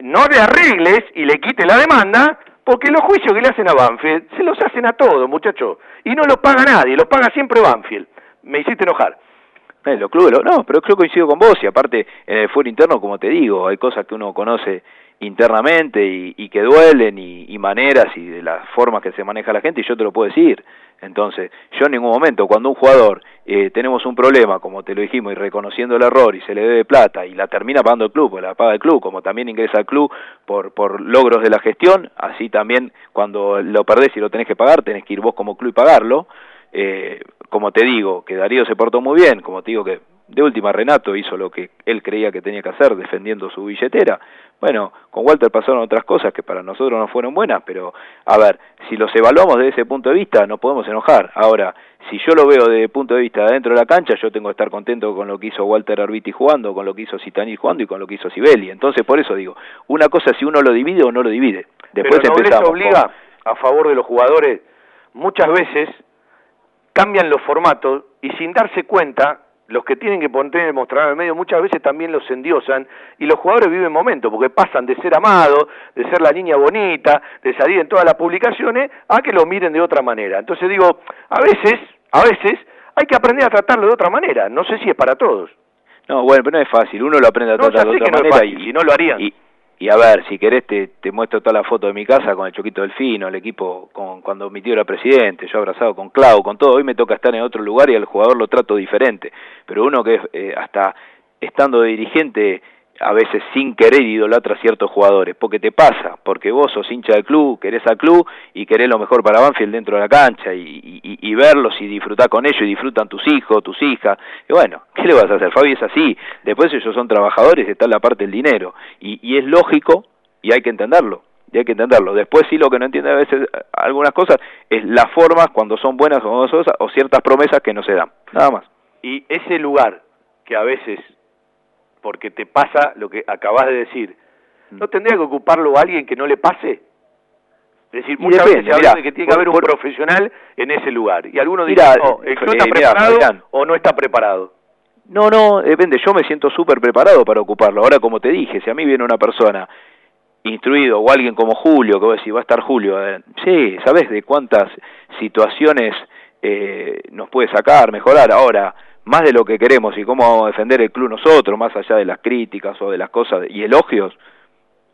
no le arregles y le quite la demanda, porque los juicios que le hacen a Banfield se los hacen a todos, muchachos, y no los paga nadie, los paga siempre Banfield. Me hiciste enojar. Eh, los clubes, no, pero creo que coincido con vos y aparte en el fuero interno, como te digo, hay cosas que uno conoce internamente y, que duelen y maneras y de las formas que se maneja la gente y yo te lo puedo decir. Entonces, yo en ningún momento, cuando un jugador eh, tenemos un problema, como te lo dijimos, y reconociendo el error y se le debe plata y la termina pagando el club, o la paga el club, como también ingresa al club por, por logros de la gestión, así también cuando lo perdés y lo tenés que pagar, tenés que ir vos como club y pagarlo. Eh, como te digo, que Darío se portó muy bien, como te digo que de última Renato hizo lo que él creía que tenía que hacer defendiendo su billetera. Bueno, con Walter pasaron otras cosas que para nosotros no fueron buenas, pero a ver, si los evaluamos desde ese punto de vista, no podemos enojar. Ahora, si yo lo veo desde el punto de vista de dentro de la cancha, yo tengo que estar contento con lo que hizo Walter Arbiti jugando, con lo que hizo Citanil jugando y con lo que hizo Sibeli. Entonces, por eso digo, una cosa si uno lo divide o no lo divide. Después Pero empezamos. obliga a favor de los jugadores, muchas veces cambian los formatos y sin darse cuenta, los que tienen que poner el mostrador en el medio muchas veces también los endiosan y los jugadores viven momentos, porque pasan de ser amados, de ser la niña bonita, de salir en todas las publicaciones, a que lo miren de otra manera. Entonces digo, a veces, a veces hay que aprender a tratarlo de otra manera, no sé si es para todos. No, bueno, pero no es fácil. Uno lo aprende a tratar de otra no manera fácil, y, si no lo harían. Y, y a ver, si querés te, te muestro toda la foto de mi casa con el Choquito Delfino, el equipo con, cuando mi tío era presidente, yo abrazado con Clau, con todo. Hoy me toca estar en otro lugar y al jugador lo trato diferente. Pero uno que es, eh, hasta estando dirigente a veces sin querer idolatra a ciertos jugadores, porque te pasa, porque vos sos hincha del club, querés al club y querés lo mejor para Banfield dentro de la cancha y, y, verlos y disfrutar con ellos y disfrutan tus hijos, tus hijas, y bueno, ¿qué le vas a hacer? Fabi es así, después ellos son trabajadores, está la parte del dinero, y, y es lógico y hay que entenderlo, y hay que entenderlo. Después sí lo que no entiende a veces algunas cosas es las formas cuando son buenas o no son, o ciertas promesas que no se dan, nada más. Y ese lugar que a veces, porque te pasa lo que acabas de decir, Mm. ¿no tendría que ocuparlo alguien que no le pase? Es decir, muchas depende, veces se habla mirá, de que tiene que por- haber un por- profesional en ese lugar. Y algunos no, el club eh, está mirá, preparado o no está preparado. No, no, depende, yo me siento súper preparado para ocuparlo. Ahora, como te dije, si a mí viene una persona instruido o alguien como Julio, que vos decís, va a estar Julio, eh, sí, ¿sabés de cuántas situaciones eh, nos puede sacar, mejorar? Ahora, más de lo que queremos y cómo vamos a defender el club nosotros, más allá de las críticas o de las cosas y elogios,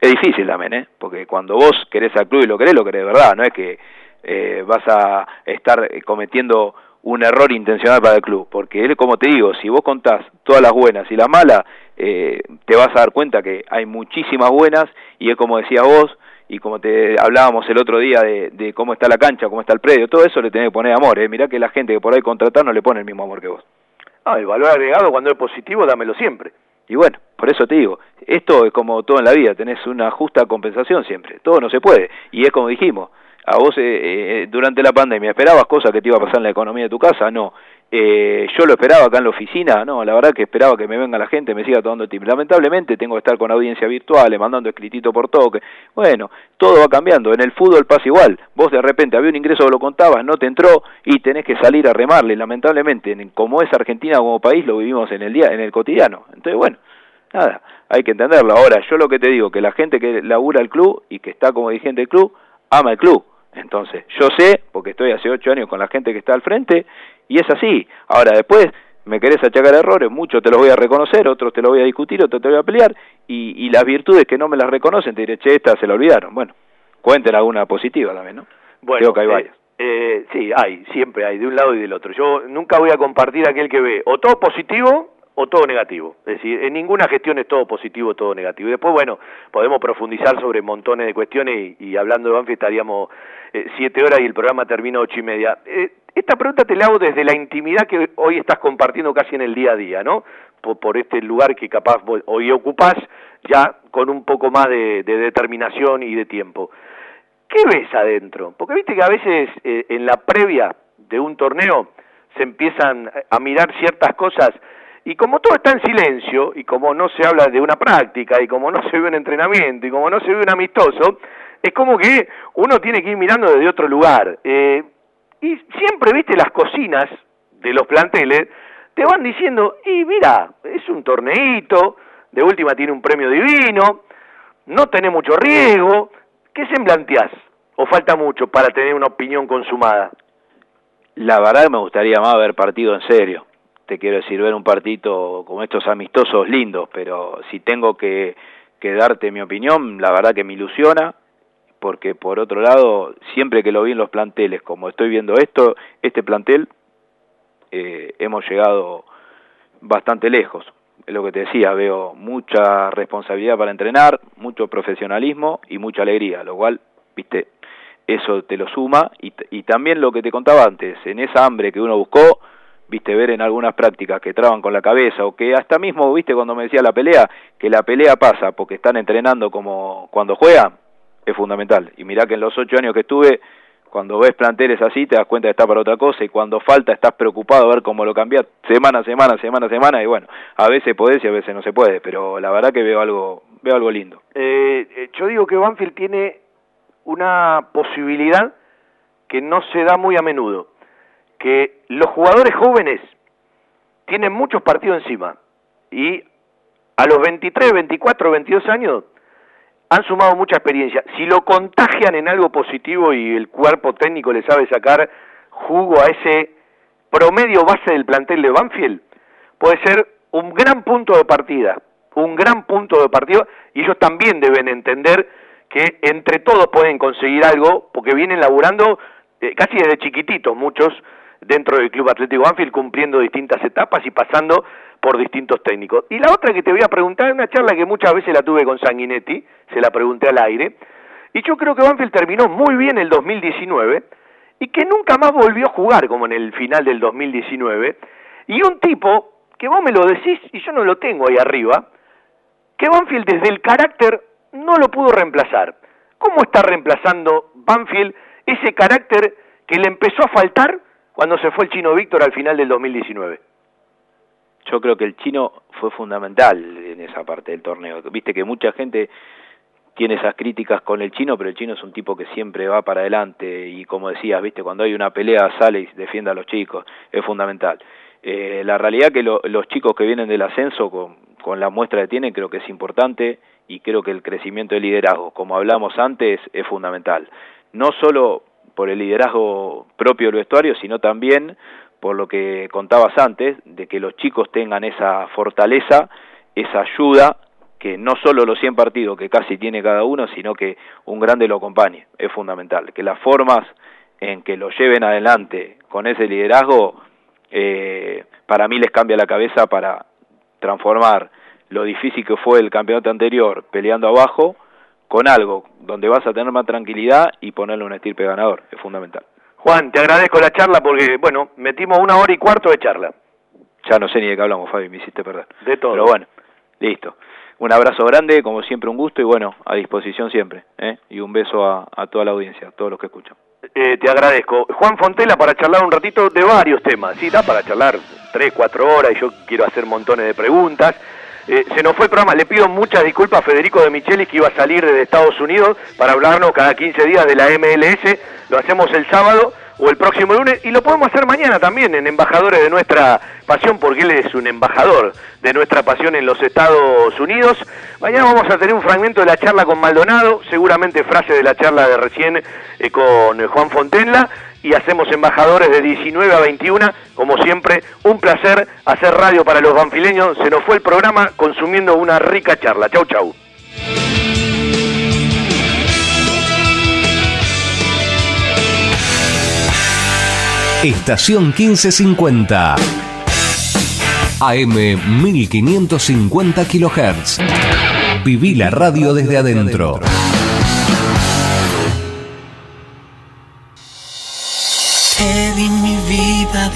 es difícil también, ¿eh? Porque cuando vos querés al club y lo querés, lo querés de verdad, no es que eh, vas a estar eh, cometiendo un error intencional para el club, porque él, como te digo, si vos contás todas las buenas y las malas, eh, te vas a dar cuenta que hay muchísimas buenas y es como decía vos y como te hablábamos el otro día de, cómo está la cancha, cómo está el predio, todo eso le tenés que poner amor, ¿eh? mirá que la gente que por ahí contratar no le pone el mismo amor que vos. Ah, el valor agregado cuando es positivo, dámelo siempre. Y bueno, por eso te digo, esto es como todo en la vida, tenés una justa compensación siempre, todo no se puede, y es como dijimos, a vos eh, eh, durante la pandemia esperabas cosas que te iba a pasar en la economía de tu casa, no, eh, yo lo esperaba acá en la oficina, no, la verdad que esperaba que me venga la gente, me siga tomando tiempo. Lamentablemente tengo que estar con audiencia virtual, mandando escritito por toque. Bueno, todo va cambiando. En el fútbol pasa igual. Vos de repente había un ingreso lo contabas, no te entró y tenés que salir a remarle. Lamentablemente, como es Argentina como país, lo vivimos en el día, en el cotidiano. Entonces, bueno, nada, hay que entenderlo. Ahora, yo lo que te digo, que la gente que labura el club y que está como dirigente del club, ama el club. Entonces, yo sé, porque estoy hace ocho años con la gente que está al frente, y es así. Ahora, después me querés achacar errores, muchos te los voy a reconocer, otros te los voy a discutir, otros te voy a pelear, y, las virtudes que no me las reconocen, te diré, che, esta se la olvidaron. Bueno, cuenten alguna positiva también, ¿no? Bueno, que hay varias. Eh, sí, hay, siempre hay, de un lado y del otro. Yo nunca voy a compartir aquel que ve o todo positivo o todo negativo. Es decir, en ninguna gestión es todo positivo o todo negativo. Y después, bueno, podemos profundizar sobre montones de cuestiones y, hablando de Banfi estaríamos eh, siete horas y el programa termina ocho y media. Eh, esta pregunta te la hago desde la intimidad que hoy estás compartiendo casi en el día a día, ¿no? Por, este lugar que capaz hoy ocupás ya con un poco más de, determinación y de tiempo. ¿Qué ves adentro? Porque viste que a veces eh, en la previa de un torneo se empiezan a mirar ciertas cosas y como todo está en silencio, y como no se habla de una práctica, y como no se ve un entrenamiento, y como no se ve un amistoso, es como que uno tiene que ir mirando desde otro lugar. Eh, y siempre, viste, las cocinas de los planteles te van diciendo, y mira, es un torneito, de última tiene un premio divino, no tenés mucho riesgo, ¿qué semblanteás? ¿O falta mucho para tener una opinión consumada? La verdad me gustaría más ver partido en serio. Te quiero decir, ver un partido como estos amistosos lindos, pero si tengo que, que darte mi opinión, la verdad que me ilusiona porque por otro lado, siempre que lo vi en los planteles, como estoy viendo esto, este plantel, eh, hemos llegado bastante lejos. Es lo que te decía, veo mucha responsabilidad para entrenar, mucho profesionalismo y mucha alegría, lo cual, viste, eso te lo suma y, y también lo que te contaba antes, en esa hambre que uno buscó, viste, ver en algunas prácticas que traban con la cabeza o que hasta mismo, viste, cuando me decía la pelea, que la pelea pasa porque están entrenando como cuando juegan, es fundamental. Y mirá que en los ocho años que estuve, cuando ves planteles así, te das cuenta que está para otra cosa, y cuando falta estás preocupado a ver cómo lo cambias semana a semana, semana semana, y bueno, a veces podés y a veces no se puede, pero la verdad que veo algo, veo algo lindo. Eh, eh, yo digo que Banfield tiene una posibilidad que no se da muy a menudo, que los jugadores jóvenes tienen muchos partidos encima, y a los 23, 24, 22 años han sumado mucha experiencia. Si lo contagian en algo positivo y el cuerpo técnico le sabe sacar jugo a ese promedio base del plantel de Banfield, puede ser un gran punto de partida, un gran punto de partida, y ellos también deben entender que entre todos pueden conseguir algo, porque vienen laburando eh, casi desde chiquititos muchos dentro del Club Atlético Banfield, cumpliendo distintas etapas y pasando por distintos técnicos. Y la otra que te voy a preguntar, una charla que muchas veces la tuve con Sanguinetti, se la pregunté al aire, y yo creo que Banfield terminó muy bien el 2019 y que nunca más volvió a jugar como en el final del 2019, y un tipo que vos me lo decís y yo no lo tengo ahí arriba, que Banfield desde el carácter no lo pudo reemplazar. ¿Cómo está reemplazando Banfield ese carácter que le empezó a faltar cuando se fue el chino Víctor al final del 2019? Yo creo que el chino fue fundamental en esa parte del torneo. Viste que mucha gente tiene esas críticas con el chino, pero el chino es un tipo que siempre va para adelante y como decías, viste, cuando hay una pelea sale y defiende a los chicos, es fundamental. Eh, la realidad que los chicos que vienen del ascenso con, con la muestra que tienen creo que es importante y creo que el crecimiento del liderazgo, como hablamos antes, es fundamental. No solo por el liderazgo propio del vestuario, sino también por lo que contabas antes, de que los chicos tengan esa fortaleza, esa ayuda, que no solo los 100 partidos que casi tiene cada uno, sino que un grande lo acompañe, es fundamental, que las formas en que lo lleven adelante con ese liderazgo, eh, para mí les cambia la cabeza para transformar lo difícil que fue el campeonato anterior peleando abajo con algo donde vas a tener más tranquilidad y ponerle un estirpe ganador, es fundamental. Juan, te agradezco la charla porque, bueno, metimos una hora y cuarto de charla. Ya no sé ni de qué hablamos, Fabi, me hiciste perder. De todo. Pero bueno, listo. Un abrazo grande, como siempre un gusto y bueno, a disposición siempre. ¿eh? Y un beso a, a, toda la audiencia, a todos los que escuchan. Eh, te agradezco. Juan Fontela para charlar un ratito de varios temas. Sí, da para charlar tres, cuatro horas y yo quiero hacer montones de preguntas. Eh, se nos fue el programa. Le pido muchas disculpas a Federico de Michelis que iba a salir desde Estados Unidos para hablarnos cada 15 días de la MLS. Lo hacemos el sábado o el próximo lunes y lo podemos hacer mañana también en Embajadores de Nuestra Pasión porque él es un embajador de nuestra pasión en los Estados Unidos. Mañana vamos a tener un fragmento de la charla con Maldonado, seguramente frase de la charla de recién eh, con Juan Fontenla y hacemos embajadores de 19 a 21. Como siempre, un placer hacer radio para los banfileños. Se nos fue el programa consumiendo una rica charla. Chau, chau. Estación 1550. AM 1550 kHz. Viví la radio desde adentro. Vida